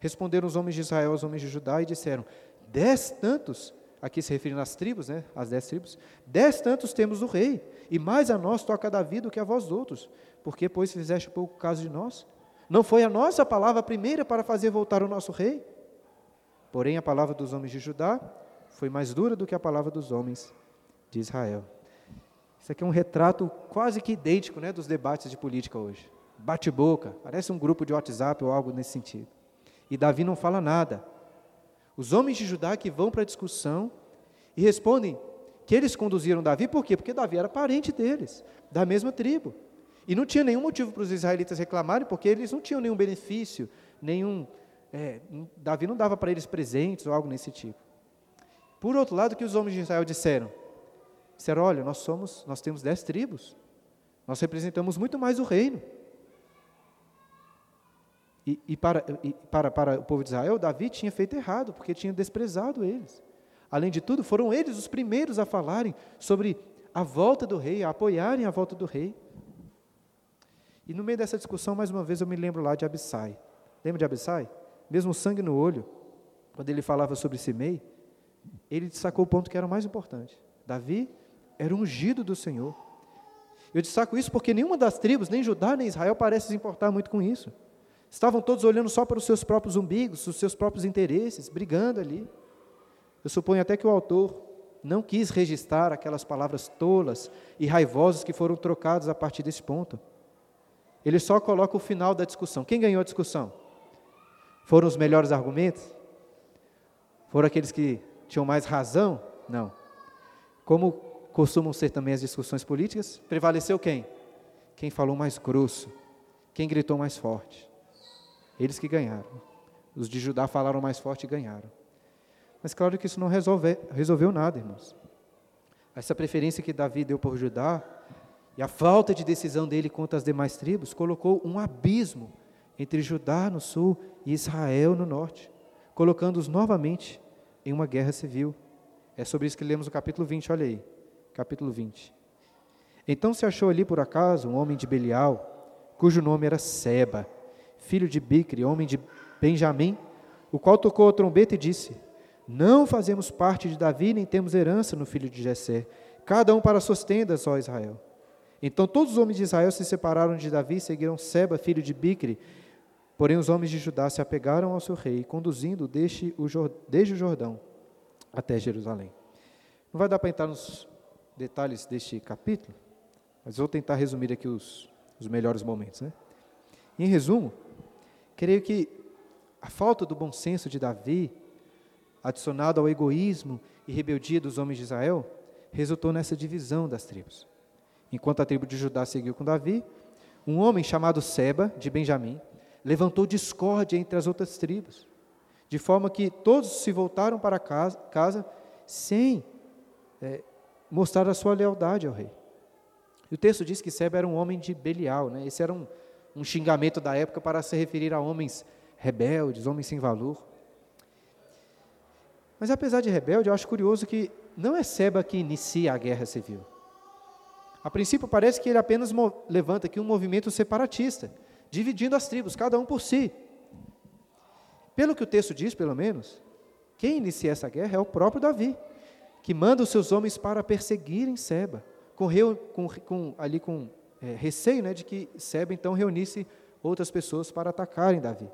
Responderam os homens de Israel aos homens de Judá e disseram: Dez tantos, aqui se referindo às tribos, né, as dez tribos, dez tantos temos do rei, e mais a nós toca Davi do que a vós outros. Por que, pois, fizeste pouco caso de nós? Não foi a nossa palavra primeira para fazer voltar o nosso rei? Porém, a palavra dos homens de Judá foi mais dura do que a palavra dos homens de Israel. Isso aqui é um retrato quase que idêntico né, dos debates de política hoje. bate-boca, parece um grupo de WhatsApp ou algo nesse sentido. E Davi não fala nada. Os homens de Judá que vão para a discussão e respondem que eles conduziram Davi, por quê? Porque Davi era parente deles, da mesma tribo. E não tinha nenhum motivo para os israelitas reclamarem, porque eles não tinham nenhum benefício, nenhum. É, Davi não dava para eles presentes ou algo nesse tipo. Por outro lado, o que os homens de Israel disseram? Disseram: olha, nós somos, nós temos dez tribos, nós representamos muito mais o reino. E, e, para, e para, para o povo de Israel, Davi tinha feito errado, porque tinha desprezado eles. Além de tudo, foram eles os primeiros a falarem sobre a volta do rei, a apoiarem a volta do rei. E no meio dessa discussão, mais uma vez, eu me lembro lá de Abissai. Lembra de Abissai? Mesmo sangue no olho, quando ele falava sobre Simei, ele destacou o ponto que era o mais importante. Davi era ungido do Senhor. Eu destaco isso porque nenhuma das tribos, nem Judá nem Israel, parece se importar muito com isso. Estavam todos olhando só para os seus próprios umbigos, os seus próprios interesses, brigando ali. Eu suponho até que o autor não quis registrar aquelas palavras tolas e raivosas que foram trocadas a partir desse ponto. Ele só coloca o final da discussão. Quem ganhou a discussão? Foram os melhores argumentos? Foram aqueles que tinham mais razão? Não. Como costumam ser também as discussões políticas, prevaleceu quem? Quem falou mais grosso, quem gritou mais forte. Eles que ganharam. Os de Judá falaram mais forte e ganharam. Mas claro que isso não resolve, resolveu nada, irmãos. Essa preferência que Davi deu por Judá e a falta de decisão dele contra as demais tribos colocou um abismo entre Judá no sul e Israel no norte, colocando-os novamente em uma guerra civil. É sobre isso que lemos o capítulo 20, olha aí. Capítulo 20. Então se achou ali por acaso um homem de Belial, cujo nome era Seba, filho de Bicre, homem de Benjamim, o qual tocou a trombeta e disse: Não fazemos parte de Davi, nem temos herança no filho de Jessé, cada um para suas tendas, ó Israel. Então todos os homens de Israel se separaram de Davi e seguiram Seba, filho de Bicre. Porém os homens de Judá se apegaram ao seu rei, conduzindo desde o, desde o Jordão até Jerusalém. Não vai dar para entrar nos detalhes deste capítulo, mas vou tentar resumir aqui os, os melhores momentos. Né? Em resumo, Creio que a falta do bom senso de Davi, adicionado ao egoísmo e rebeldia dos homens de Israel, resultou nessa divisão das tribos. Enquanto a tribo de Judá seguiu com Davi, um homem chamado Seba, de Benjamim, levantou discórdia entre as outras tribos, de forma que todos se voltaram para casa, casa sem é, mostrar a sua lealdade ao rei. E o texto diz que Seba era um homem de Belial, né? esse era um, um xingamento da época para se referir a homens rebeldes, homens sem valor. Mas apesar de rebelde, eu acho curioso que não é Seba que inicia a guerra civil. A princípio parece que ele apenas levanta aqui um movimento separatista, dividindo as tribos, cada um por si. Pelo que o texto diz, pelo menos, quem inicia essa guerra é o próprio Davi, que manda os seus homens para perseguirem Seba, correu com, com, ali com é, receio né, de que Seba então reunisse outras pessoas para atacarem Davi.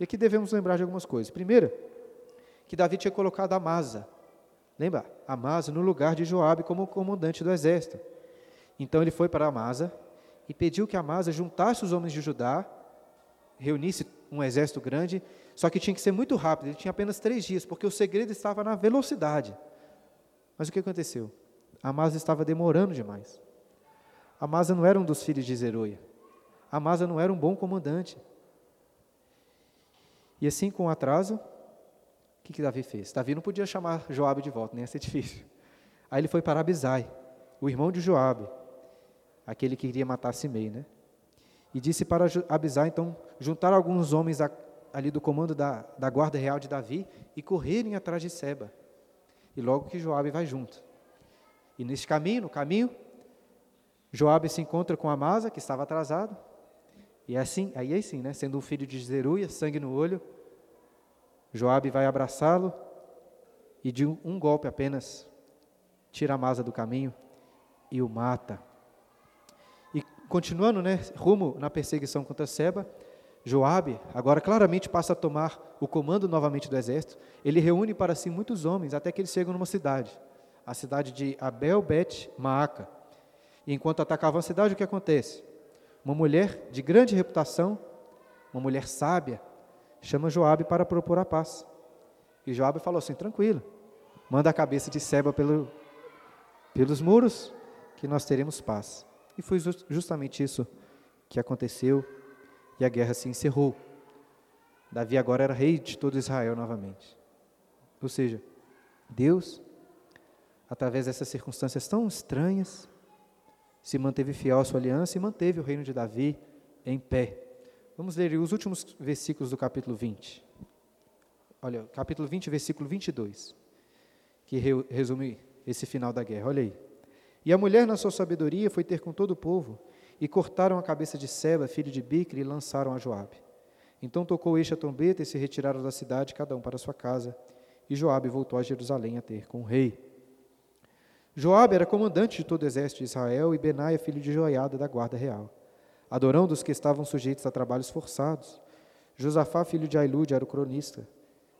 E aqui devemos lembrar de algumas coisas. Primeiro, que Davi tinha colocado Amasa, lembra? Amasa no lugar de Joabe como comandante do exército. Então ele foi para Amasa e pediu que Amasa juntasse os homens de Judá, reunisse um exército grande, só que tinha que ser muito rápido, ele tinha apenas três dias, porque o segredo estava na velocidade. Mas o que aconteceu? Amasa estava demorando demais. Amasa não era um dos filhos de Zeruia. Amasa não era um bom comandante. E assim, com o atraso, que, que Davi fez? Davi não podia chamar Joabe de volta, nem ia ser difícil. Aí ele foi para Abisai, o irmão de Joabe, aquele que queria matar Simei, né? E disse para Abisai, então, juntar alguns homens ali do comando da, da guarda real de Davi e correrem atrás de Seba. E logo que Joabe vai junto. E nesse caminho, no caminho, Joabe se encontra com Amasa, que estava atrasado. E é assim, aí é assim, né? Sendo um filho de Zeruia, sangue no olho, Joabe vai abraçá-lo e de um, golpe apenas tira Amasa do caminho e o mata. E continuando, né, rumo na perseguição contra Seba, Joabe agora claramente passa a tomar o comando novamente do exército. Ele reúne para si muitos homens até que eles chegam numa cidade, a cidade de Abel Bet Maaca. E enquanto atacavam a cidade, o que acontece? uma mulher de grande reputação, uma mulher sábia, chama Joabe para propor a paz. E Joabe falou assim: tranquilo, manda a cabeça de Seba pelo, pelos muros, que nós teremos paz. E foi justamente isso que aconteceu, e a guerra se encerrou. Davi agora era rei de todo Israel novamente. Ou seja, Deus, através dessas circunstâncias tão estranhas, se manteve fiel à sua aliança e manteve o reino de Davi em pé. Vamos ler os últimos versículos do capítulo 20. Olha, capítulo 20, versículo 22, que resume esse final da guerra. Olha aí. E a mulher, na sua sabedoria, foi ter com todo o povo, e cortaram a cabeça de Seba, filho de Bicre, e lançaram a Joabe. Então tocou este a trombeta e se retiraram da cidade, cada um para sua casa. E Joabe voltou a Jerusalém a ter com o rei. Joabe era comandante de todo o exército de Israel e Benaia, filho de Joiada, da guarda real. Adorão dos que estavam sujeitos a trabalhos forçados. Josafá, filho de Ailude, era o cronista.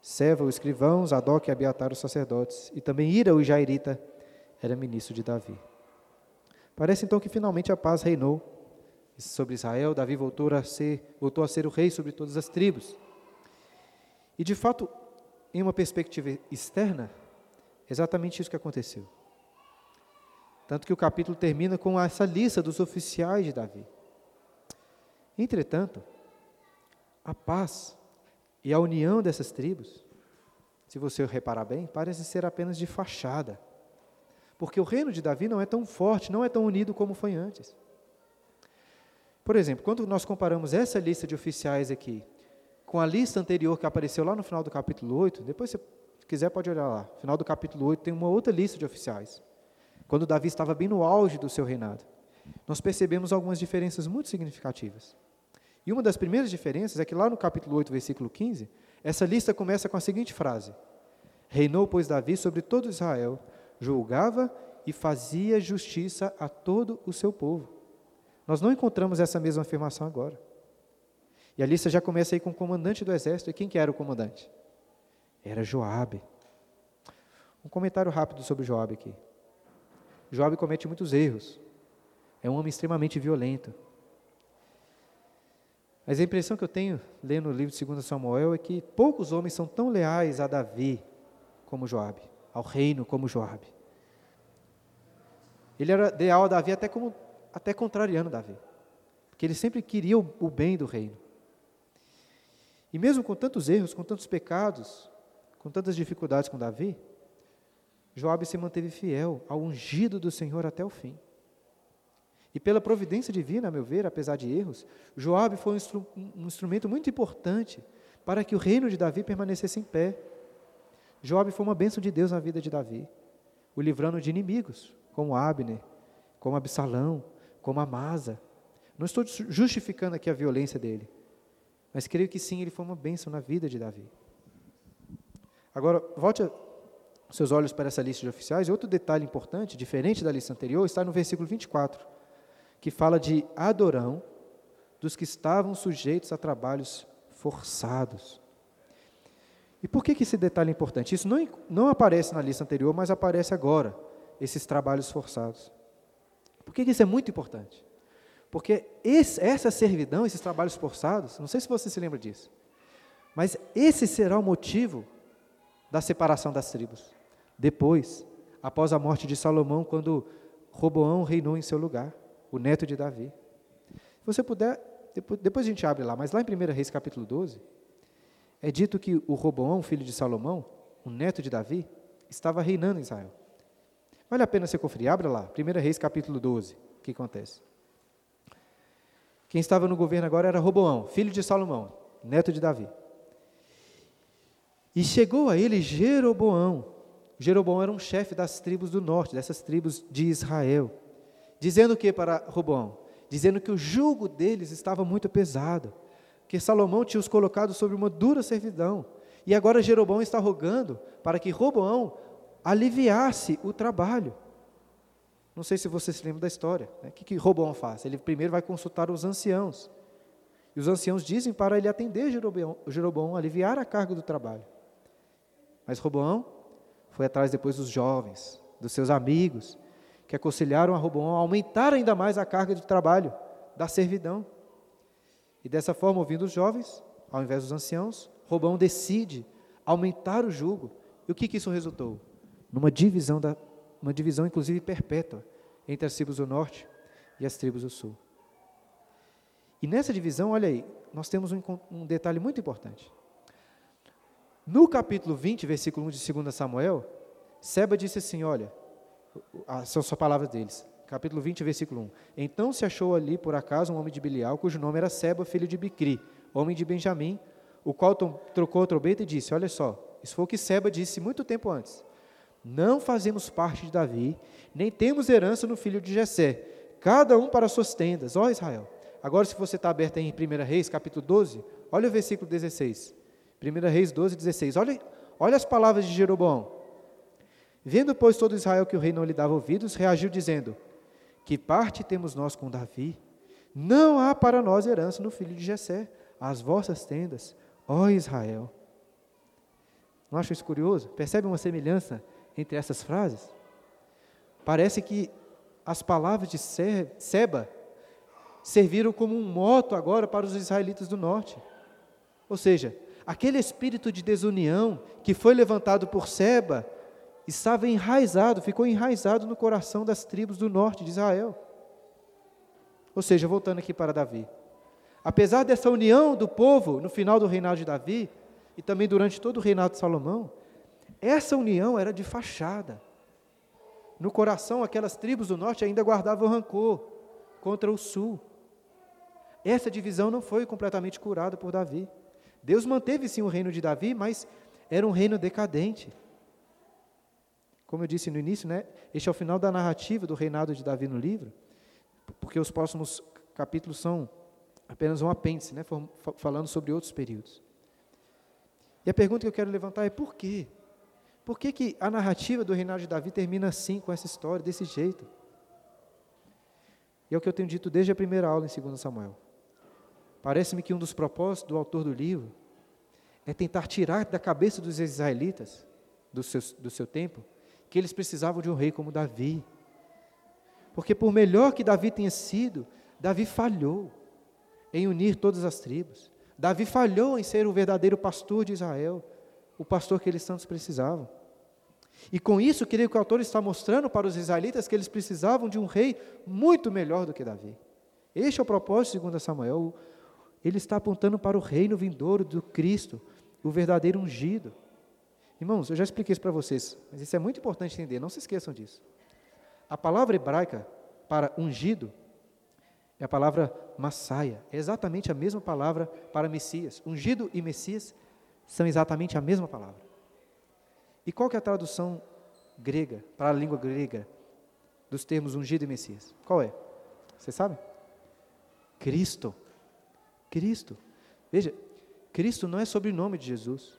Seva, o escrivão, Zadok e Abiatar, os sacerdotes. E também Ira, o Jairita, era ministro de Davi. Parece então que finalmente a paz reinou sobre Israel. Davi voltou a ser, voltou a ser o rei sobre todas as tribos. E de fato, em uma perspectiva externa, exatamente isso que aconteceu. Tanto que o capítulo termina com essa lista dos oficiais de Davi. Entretanto, a paz e a união dessas tribos, se você reparar bem, parece ser apenas de fachada. Porque o reino de Davi não é tão forte, não é tão unido como foi antes. Por exemplo, quando nós comparamos essa lista de oficiais aqui com a lista anterior que apareceu lá no final do capítulo 8, depois se quiser pode olhar lá. No final do capítulo 8 tem uma outra lista de oficiais. Quando Davi estava bem no auge do seu reinado. Nós percebemos algumas diferenças muito significativas. E uma das primeiras diferenças é que lá no capítulo 8, versículo 15, essa lista começa com a seguinte frase: Reinou, pois, Davi sobre todo Israel, julgava e fazia justiça a todo o seu povo. Nós não encontramos essa mesma afirmação agora. E a lista já começa aí com o comandante do exército. E quem que era o comandante? Era Joabe. Um comentário rápido sobre Joabe aqui. Joabe comete muitos erros. É um homem extremamente violento. Mas a impressão que eu tenho, lendo o livro de 2 Samuel, é que poucos homens são tão leais a Davi como Joabe, ao reino como Joabe. Ele era leal a Davi até, como, até contrariando Davi. Porque ele sempre queria o, o bem do reino. E mesmo com tantos erros, com tantos pecados, com tantas dificuldades com Davi, Joabe se manteve fiel ao ungido do Senhor até o fim. E pela providência divina, a meu ver, apesar de erros, Joabe foi um, instru um instrumento muito importante para que o reino de Davi permanecesse em pé. Joabe foi uma bênção de Deus na vida de Davi, o livrando de inimigos, como Abner, como Absalão, como Amasa. Não estou justificando aqui a violência dele, mas creio que sim, ele foi uma bênção na vida de Davi. Agora, volte seus olhos para essa lista de oficiais. E outro detalhe importante, diferente da lista anterior, está no versículo 24, que fala de Adorão, dos que estavam sujeitos a trabalhos forçados. E por que, que esse detalhe é importante? Isso não, não aparece na lista anterior, mas aparece agora, esses trabalhos forçados. Por que, que isso é muito importante? Porque esse, essa servidão, esses trabalhos forçados, não sei se você se lembra disso, mas esse será o motivo da separação das tribos. Depois, após a morte de Salomão, quando Roboão reinou em seu lugar, o neto de Davi. Se você puder, depois, a gente abre lá, mas lá em 1 Reis capítulo 12, é dito que o Roboão, filho de Salomão, o neto de Davi, estava reinando em Israel. Vale a pena você conferir, abra lá, 1 Reis capítulo 12, o que acontece? Quem estava no governo agora era Roboão, filho de Salomão, neto de Davi. E chegou a ele Jeroboão, Jeroboão era um chefe das tribos do norte, dessas tribos de Israel. Dizendo o que para Roboão? Dizendo que o jugo deles estava muito pesado, que Salomão tinha os colocado sobre uma dura servidão. E agora Jeroboão está rogando para que Roboão aliviasse o trabalho. Não sei se você se lembra da história. Né? O que, que Roboão faz? Ele primeiro vai consultar os anciãos. E os anciãos dizem para ele atender Jeroboão, Jeroboão aliviar a carga do trabalho. Mas Roboão foi atrás depois dos jovens, dos seus amigos, que aconselharam a Roboão a aumentar ainda mais a carga de trabalho da servidão. E dessa forma, ouvindo os jovens, ao invés dos anciãos, Robão decide aumentar o jugo. E o que, que isso resultou? Numa divisão, da, uma divisão inclusive perpétua, entre as tribos do norte e as tribos do sul. E nessa divisão, olha aí, nós temos um, um detalhe muito importante. No capítulo 20, versículo 1 de 2 Samuel, Seba disse assim: Olha, são só palavras deles. Capítulo 20, versículo 1. Então se achou ali, por acaso, um homem de Bilial, cujo nome era Seba, filho de Bicri, homem de Benjamim, o qual trocou a trombeta e disse: Olha só, isso foi o que Seba disse muito tempo antes. Não fazemos parte de Davi, nem temos herança no filho de Jessé, cada um para suas tendas, ó Israel. Agora, se você está aberto em 1 Reis, capítulo 12, olha o versículo 16. 1 Reis 12, 16. Olha, olha as palavras de Jeroboão. Vendo, pois, todo Israel que o rei não lhe dava ouvidos, reagiu dizendo: Que parte temos nós com Davi? Não há para nós herança no filho de Jessé, as vossas tendas, ó Israel. Não acha isso curioso? Percebe uma semelhança entre essas frases? Parece que as palavras de Seba serviram como um moto agora para os israelitas do norte. Ou seja, aquele espírito de desunião que foi levantado por Seba estava enraizado, ficou enraizado no coração das tribos do norte de Israel. Ou seja, voltando aqui para Davi. Apesar dessa união do povo no final do reinado de Davi, e também durante todo o reinado de Salomão, essa união era de fachada. No coração, aquelas tribos do norte ainda guardavam rancor contra o sul. Essa divisão não foi completamente curada por Davi. Deus manteve sim o reino de Davi, mas era um reino decadente. Como eu disse no início, né, este é o final da narrativa do reinado de Davi no livro, porque os próximos capítulos são apenas um apêndice, né, falando sobre outros períodos. E a pergunta que eu quero levantar é por quê? Por que, que a narrativa do reinado de Davi termina assim, com essa história, desse jeito? E é o que eu tenho dito desde a primeira aula em 2 Samuel. Parece-me que um dos propósitos do autor do livro é tentar tirar da cabeça dos israelitas, do seu, do seu tempo, que eles precisavam de um rei como Davi. Porque, por melhor que Davi tenha sido, Davi falhou em unir todas as tribos. Davi falhou em ser o verdadeiro pastor de Israel, o pastor que eles tantos precisavam. E com isso, creio que o autor está mostrando para os israelitas que eles precisavam de um rei muito melhor do que Davi. Este é o propósito, segundo Samuel. Ele está apontando para o reino vindouro do Cristo, o verdadeiro ungido. Irmãos, eu já expliquei isso para vocês, mas isso é muito importante entender, não se esqueçam disso. A palavra hebraica para ungido é a palavra Massaia, é exatamente a mesma palavra para Messias. Ungido e Messias são exatamente a mesma palavra. E qual que é a tradução grega, para a língua grega, dos termos ungido e Messias? Qual é? Você sabe? Cristo. Cristo. Veja, Cristo não é sobrenome de Jesus.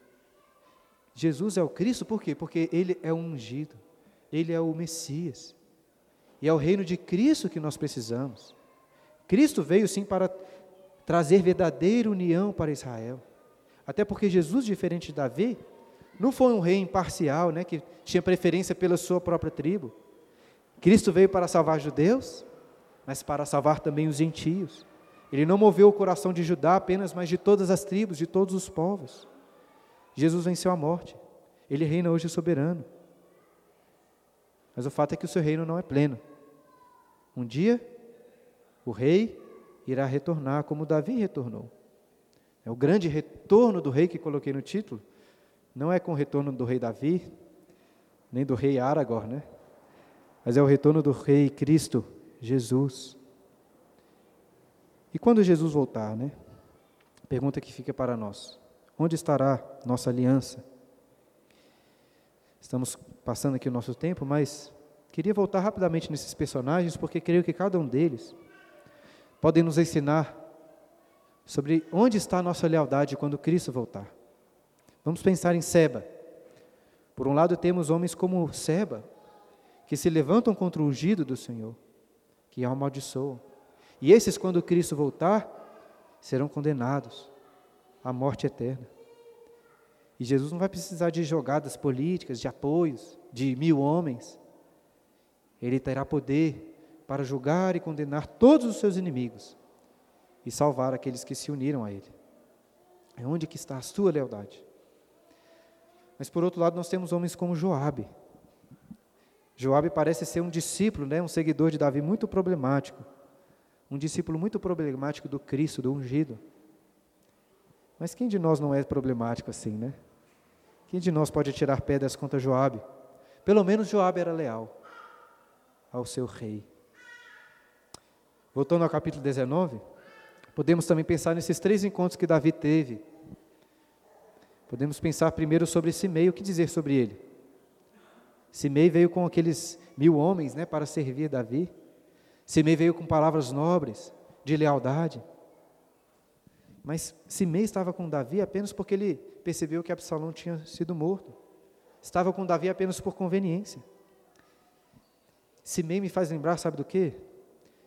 Jesus é o Cristo por quê? Porque Ele é o ungido, Ele é o Messias. E é o reino de Cristo que nós precisamos. Cristo veio sim para trazer verdadeira união para Israel. Até porque Jesus, diferente de Davi, não foi um rei imparcial, né, que tinha preferência pela sua própria tribo. Cristo veio para salvar judeus, mas para salvar também os gentios. Ele não moveu o coração de Judá apenas, mas de todas as tribos, de todos os povos. Jesus venceu a morte. Ele reina hoje soberano. Mas o fato é que o seu reino não é pleno. Um dia, o rei irá retornar como Davi retornou. É o grande retorno do rei que coloquei no título. Não é com o retorno do rei Davi, nem do rei Aragorn, né? Mas é o retorno do rei Cristo, Jesus. E quando Jesus voltar, né? Pergunta que fica para nós: onde estará nossa aliança? Estamos passando aqui o nosso tempo, mas queria voltar rapidamente nesses personagens, porque creio que cada um deles podem nos ensinar sobre onde está a nossa lealdade quando Cristo voltar. Vamos pensar em Seba. Por um lado, temos homens como Seba, que se levantam contra o ungido do Senhor, que amaldiçoam. E esses, quando Cristo voltar, serão condenados à morte eterna. E Jesus não vai precisar de jogadas políticas, de apoios, de mil homens. Ele terá poder para julgar e condenar todos os seus inimigos e salvar aqueles que se uniram a Ele. É onde que está a sua lealdade. Mas por outro lado, nós temos homens como Joabe. Joabe parece ser um discípulo, né, um seguidor de Davi muito problemático. Um discípulo muito problemático do Cristo, do ungido. Mas quem de nós não é problemático assim, né? Quem de nós pode tirar pedras contra Joabe? Pelo menos Joabe era leal ao seu rei. Voltando ao capítulo 19, podemos também pensar nesses três encontros que Davi teve. Podemos pensar primeiro sobre Simei, o que dizer sobre ele? Simei veio com aqueles mil homens né, para servir Davi. Simei veio com palavras nobres, de lealdade. Mas Simei estava com Davi apenas porque ele percebeu que Absalão tinha sido morto. Estava com Davi apenas por conveniência. Simei me faz lembrar, sabe do quê?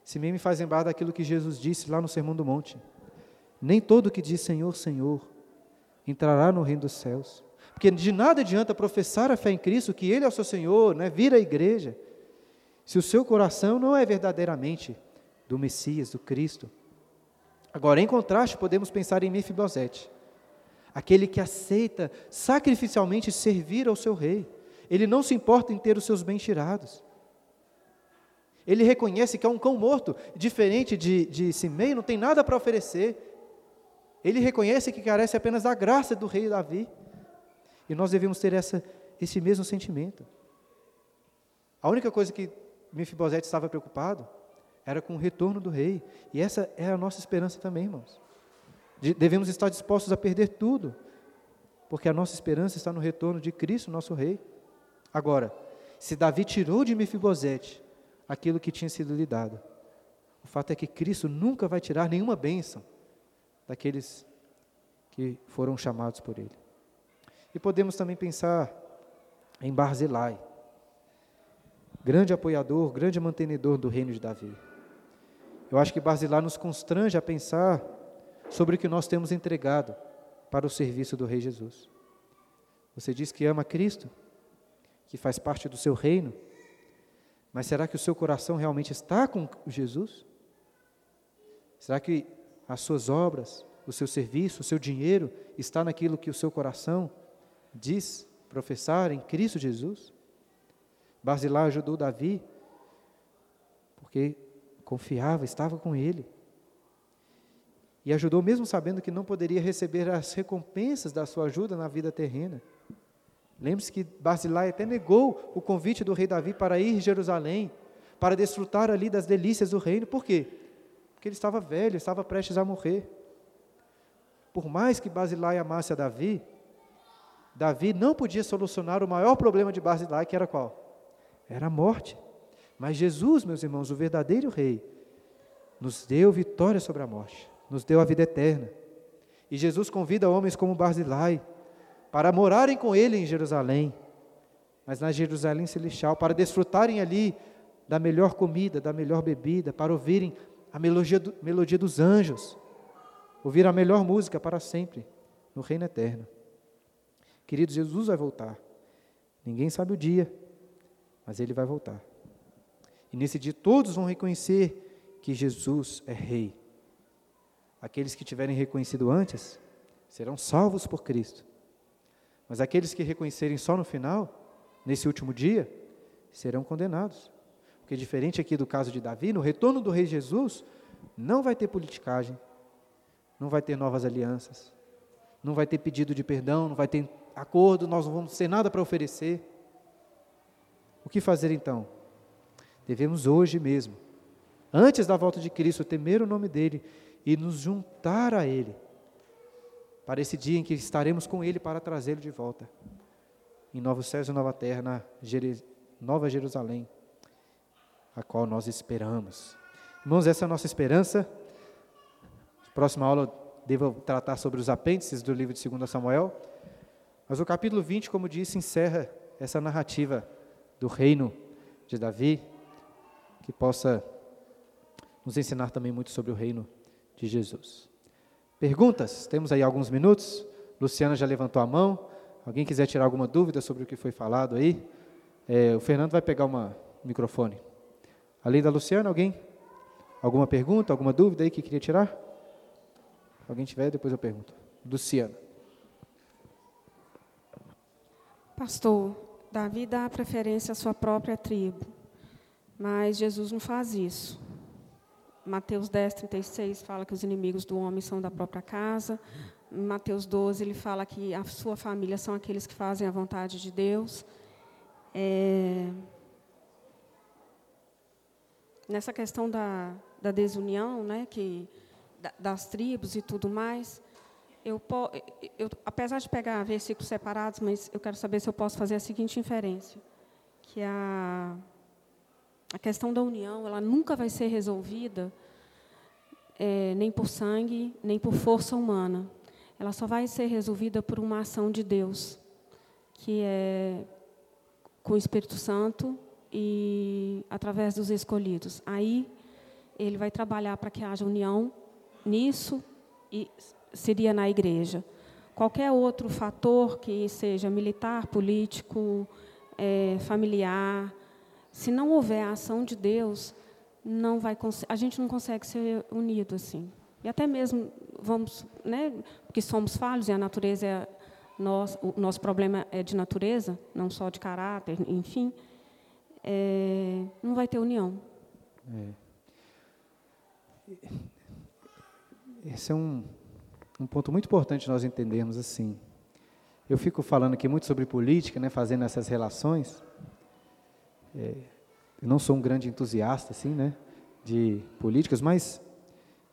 Simei me faz lembrar daquilo que Jesus disse lá no Sermão do Monte. Nem todo que diz Senhor, Senhor, entrará no reino dos céus. Porque de nada adianta professar a fé em Cristo, que Ele é o seu Senhor, né, vir à igreja, se o seu coração não é verdadeiramente do Messias, do Cristo. Agora, em contraste, podemos pensar em Mefibosete, aquele que aceita sacrificialmente servir ao seu rei. Ele não se importa em ter os seus bens tirados. Ele reconhece que é um cão morto, diferente de, de Simei, não tem nada para oferecer. Ele reconhece que carece apenas da graça do rei Davi. E nós devemos ter essa, esse mesmo sentimento. A única coisa que Mefibosete estava preocupado era com o retorno do rei. E essa é a nossa esperança também, irmãos. De, devemos estar dispostos a perder tudo, porque a nossa esperança está no retorno de Cristo, nosso rei. Agora, se Davi tirou de Mefibosete aquilo que tinha sido lhe dado. O fato é que Cristo nunca vai tirar nenhuma bênção daqueles que foram chamados por Ele. E podemos também pensar em Barzilai, grande apoiador, grande mantenedor do reino de Davi. Eu acho que Barzilai nos constrange a pensar sobre o que nós temos entregado para o serviço do Rei Jesus. Você diz que ama Cristo, que faz parte do seu reino, mas será que o seu coração realmente está com Jesus? Será que as suas obras, o seu serviço, o seu dinheiro está naquilo que o seu coração diz professar em Cristo Jesus? Basilá ajudou Davi porque confiava, estava com ele. E ajudou mesmo sabendo que não poderia receber as recompensas da sua ajuda na vida terrena. Lembre-se que Barzilai até negou o convite do rei Davi para ir a Jerusalém, para desfrutar ali das delícias do reino. Por quê? Porque ele estava velho, estava prestes a morrer. Por mais que Barzilai amasse a Davi, Davi não podia solucionar o maior problema de Barzilai, que era qual? Era a morte. Mas Jesus, meus irmãos, o verdadeiro rei, nos deu vitória sobre a morte, nos deu a vida eterna. E Jesus convida homens como Barzilai, para morarem com ele em Jerusalém, mas na Jerusalém celestial, para desfrutarem ali da melhor comida, da melhor bebida, para ouvirem a melodia, do, melodia dos anjos, ouvir a melhor música para sempre, no reino eterno. Queridos, Jesus vai voltar. Ninguém sabe o dia, mas ele vai voltar. E nesse dia todos vão reconhecer que Jesus é Rei. Aqueles que tiverem reconhecido antes serão salvos por Cristo. Mas aqueles que reconhecerem só no final, nesse último dia, serão condenados. Porque diferente aqui do caso de Davi, no retorno do rei Jesus, não vai ter politicagem, não vai ter novas alianças, não vai ter pedido de perdão, não vai ter acordo, nós não vamos ter nada para oferecer. O que fazer então? Devemos hoje mesmo, antes da volta de Cristo, temer o nome dEle e nos juntar a Ele para esse dia em que estaremos com Ele para trazê-lo de volta. Em novos céus e nova terra, na Nova Jerusalém, a qual nós esperamos. Irmãos, essa é a nossa esperança. Próxima aula devo tratar sobre os apêndices do livro de 2 Samuel. Mas o capítulo 20, como disse, encerra essa narrativa do reino de Davi, que possa nos ensinar também muito sobre o reino de Jesus. Perguntas? Temos aí alguns minutos. Luciana já levantou a mão. Alguém quiser tirar alguma dúvida sobre o que foi falado aí? É, o Fernando vai pegar uma microfone. Além da Luciana, alguém? Alguma pergunta, alguma dúvida aí que queria tirar? Alguém tiver, depois eu pergunto. Luciana. Pastor, Davi dá preferência à sua própria tribo, mas Jesus não faz isso. Mateus 10, 36 fala que os inimigos do homem são da própria casa. Mateus 12, ele fala que a sua família são aqueles que fazem a vontade de Deus. É... Nessa questão da, da desunião, né, que, das tribos e tudo mais, eu, eu, apesar de pegar versículos separados, mas eu quero saber se eu posso fazer a seguinte inferência, que a, a questão da união, ela nunca vai ser resolvida é, nem por sangue, nem por força humana. Ela só vai ser resolvida por uma ação de Deus, que é com o Espírito Santo e através dos escolhidos. Aí ele vai trabalhar para que haja união nisso e seria na igreja. Qualquer outro fator que seja militar, político, é, familiar, se não houver a ação de Deus, não vai a gente não consegue ser unido assim. E até mesmo vamos, né, porque somos falhos e a natureza é nós, o nosso problema é de natureza, não só de caráter, enfim, é, não vai ter união. É. Esse é um, um ponto muito importante nós entendermos assim. Eu fico falando aqui muito sobre política, né, fazendo essas relações. É, eu não sou um grande entusiasta assim, né, de políticas, mas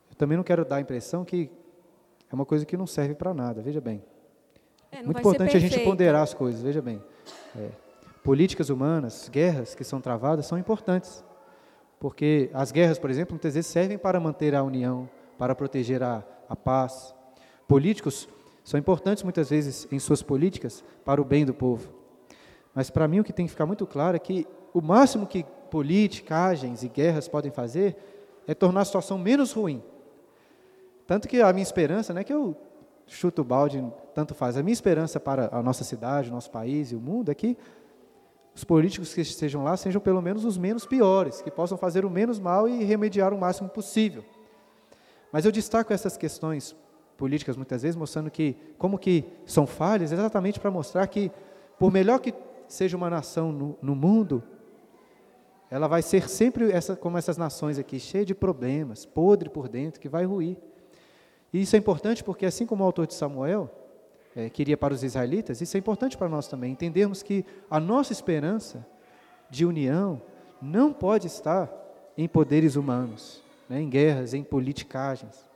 eu também não quero dar a impressão que é uma coisa que não serve para nada. Veja bem. É, muito importante a gente ponderar as coisas. Veja bem. É, políticas humanas, guerras que são travadas são importantes, porque as guerras, por exemplo, muitas vezes servem para manter a união, para proteger a, a paz. Políticos são importantes muitas vezes em suas políticas para o bem do povo. Mas para mim o que tem que ficar muito claro é que o máximo que politicagens e guerras podem fazer é tornar a situação menos ruim. Tanto que a minha esperança, não é que eu chuto o balde, tanto faz, a minha esperança para a nossa cidade, o nosso país e o mundo é que os políticos que estejam lá sejam pelo menos os menos piores, que possam fazer o menos mal e remediar o máximo possível. Mas eu destaco essas questões políticas muitas vezes, mostrando que como que são falhas, exatamente para mostrar que, por melhor que seja uma nação no, no mundo, ela vai ser sempre essa, como essas nações aqui, cheia de problemas, podre por dentro, que vai ruir. E isso é importante porque, assim como o autor de Samuel é, queria para os israelitas, isso é importante para nós também, entendermos que a nossa esperança de união não pode estar em poderes humanos, né, em guerras, em politicagens.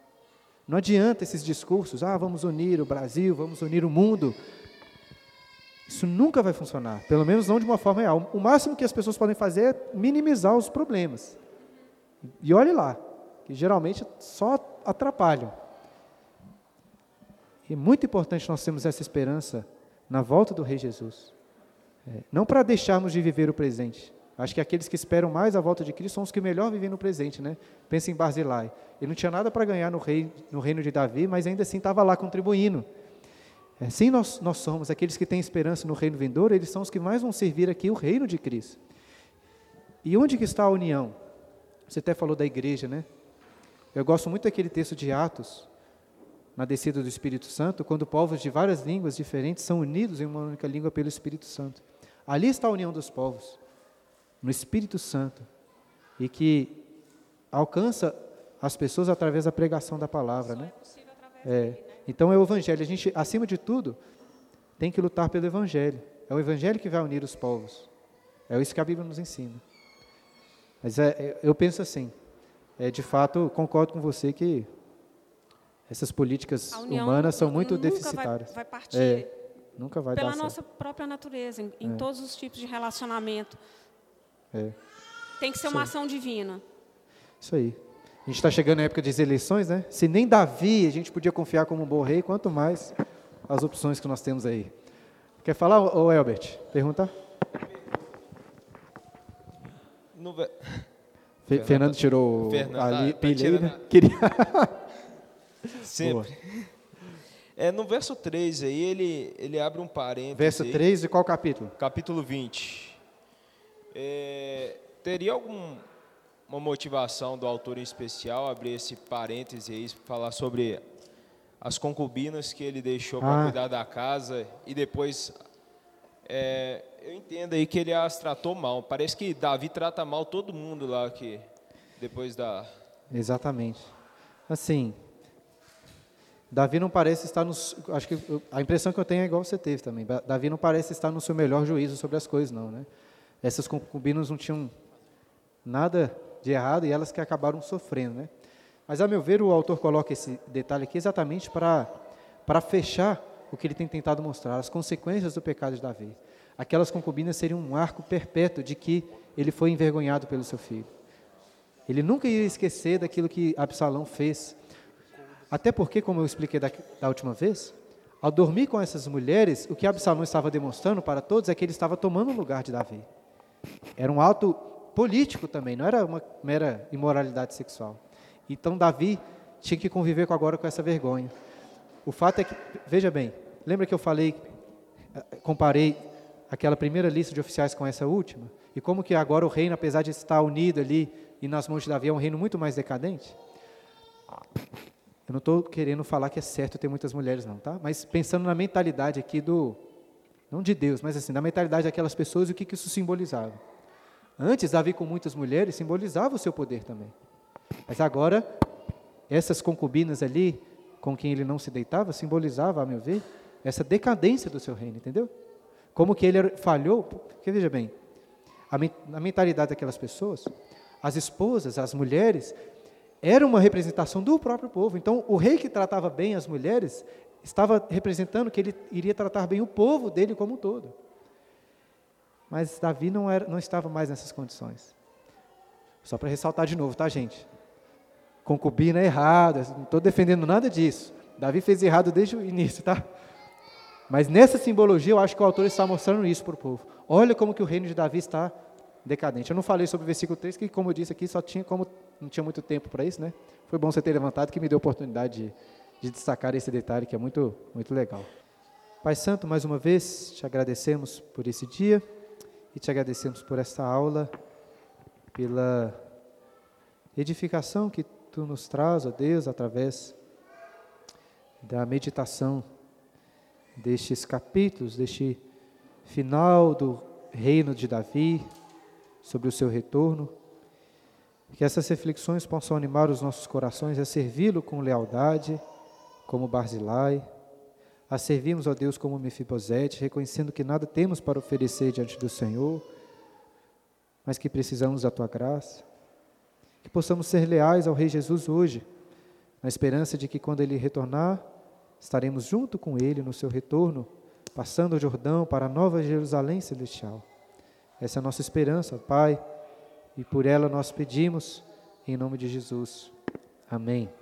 Não adianta esses discursos, ah, vamos unir o Brasil, vamos unir o mundo. Isso nunca vai funcionar, pelo menos não de uma forma real. O máximo que as pessoas podem fazer é minimizar os problemas. E olhe lá, que geralmente só atrapalham. E é muito importante nós termos essa esperança na volta do Rei Jesus. É, não para deixarmos de viver o presente, Acho que aqueles que esperam mais a volta de Cristo são os que melhor vivem no presente, né? Pensa em Barzilai. Ele não tinha nada para ganhar no, rei, no reino de Davi, mas ainda assim estava lá contribuindo. Assim nós, nós somos, aqueles que têm esperança no reino vindouro, eles são os que mais vão servir aqui o reino de Cristo. E onde que está a união? Você até falou da igreja, né? Eu gosto muito daquele texto de Atos, na descida do Espírito Santo, quando povos de várias línguas diferentes são unidos em uma única língua pelo Espírito Santo. Ali está a união dos povos no Espírito Santo e que alcança as pessoas através da pregação da palavra, né? É, é. Então é o evangelho. A gente, acima de tudo, tem que lutar pelo evangelho. É o evangelho que vai unir os povos. É isso que a Bíblia nos ensina. Mas é, é, eu penso assim, é, de fato, concordo com você que essas políticas humanas são muito deficitárias. Vai, vai partir é, nunca vai pela nossa própria natureza, em, em é. todos os tipos de relacionamento. É. Tem que ser Isso uma aí. ação divina. Isso aí. A gente está chegando na época das eleições, né? Se nem Davi a gente podia confiar como um bom rei, quanto mais as opções que nós temos aí. Quer falar, ô Elbert? Pergunta? No... Fernando, Fernando tirou Fernando, ali, tá, pilha, né? Queria... Sempre. É, no verso 3 aí, ele, ele abre um parênteses. Verso 3 de qual capítulo? Capítulo 20. É, teria alguma motivação do autor em especial abrir esse parêntese aí, falar sobre as concubinas que ele deixou Ah. para cuidar da casa e depois é, eu entendo aí que ele as tratou mal. Parece que Davi trata mal todo mundo lá que depois da Exatamente. Assim, Davi não parece estar no. Acho que a impressão que eu tenho é igual você teve também. Davi não parece estar no seu melhor juízo sobre as coisas, não, né? Essas concubinas não tinham nada de errado e elas que acabaram sofrendo, né? Mas, a meu ver, o autor coloca esse detalhe aqui exatamente para fechar o que ele tem tentado mostrar, as consequências do pecado de Davi. Aquelas concubinas seriam um arco perpétuo de que ele foi envergonhado pelo seu filho. Ele nunca ia esquecer daquilo que Absalão fez. Até porque, como eu expliquei da, da última vez, ao dormir com essas mulheres, o que Absalão estava demonstrando para todos é que ele estava tomando o lugar de Davi. Era um ato político também, não era uma mera imoralidade sexual. Então Davi tinha que conviver com- agora com essa vergonha. O fato é que, veja bem, lembra que eu falei, eh, comparei aquela primeira lista de oficiais com essa última? E como que agora o reino, apesar de estar unido ali e nas mãos de Davi, é um reino muito mais decadente? Eu não estou querendo falar que é certo ter muitas mulheres, não, tá? Mas pensando na mentalidade aqui do, não de Deus, mas assim, da mentalidade daquelas pessoas e o que, que isso simbolizava. Antes, Davi com muitas mulheres simbolizava o seu poder também. Mas agora, essas concubinas ali, com quem ele não se deitava, simbolizava, a meu ver, essa decadência do seu reino, entendeu? Como que ele era- falhou, porque veja bem, a, na mentalidade daquelas pessoas, as esposas, as mulheres, eram uma representação do próprio povo. Então, o rei que tratava bem as mulheres estava representando que ele iria tratar bem o povo dele como um todo. Mas Davi não, era, não estava mais nessas condições. Só para ressaltar de novo, tá, gente? Concubina é errada, não estou defendendo nada disso. Davi fez errado desde o início, tá? Mas nessa simbologia, eu acho que o autor está mostrando isso para o povo. Olha como que o reino de Davi está decadente. Eu não falei sobre o versículo 3, que como eu disse aqui, só tinha como não tinha muito tempo para isso, né? Foi bom você ter levantado, que me deu a oportunidade de, de destacar esse detalhe que é muito, muito legal. Pai Santo, mais uma vez, te agradecemos por esse dia e te agradecemos por esta aula, pela edificação que tu nos traz, ó Deus, através da meditação destes capítulos, deste final do reino de Davi, sobre o seu retorno. Que essas reflexões possam animar os nossos corações a servi-lo com lealdade, como Barzilai, a servirmos a Deus como Mefibosete, reconhecendo que nada temos para oferecer diante do Senhor, mas que precisamos da tua graça. Que possamos ser leais ao Rei Jesus hoje, na esperança de que quando ele retornar, estaremos junto com ele no seu retorno, passando o Jordão para a nova Jerusalém celestial. Essa é a nossa esperança, Pai, e por ela nós pedimos, em nome de Jesus. Amém.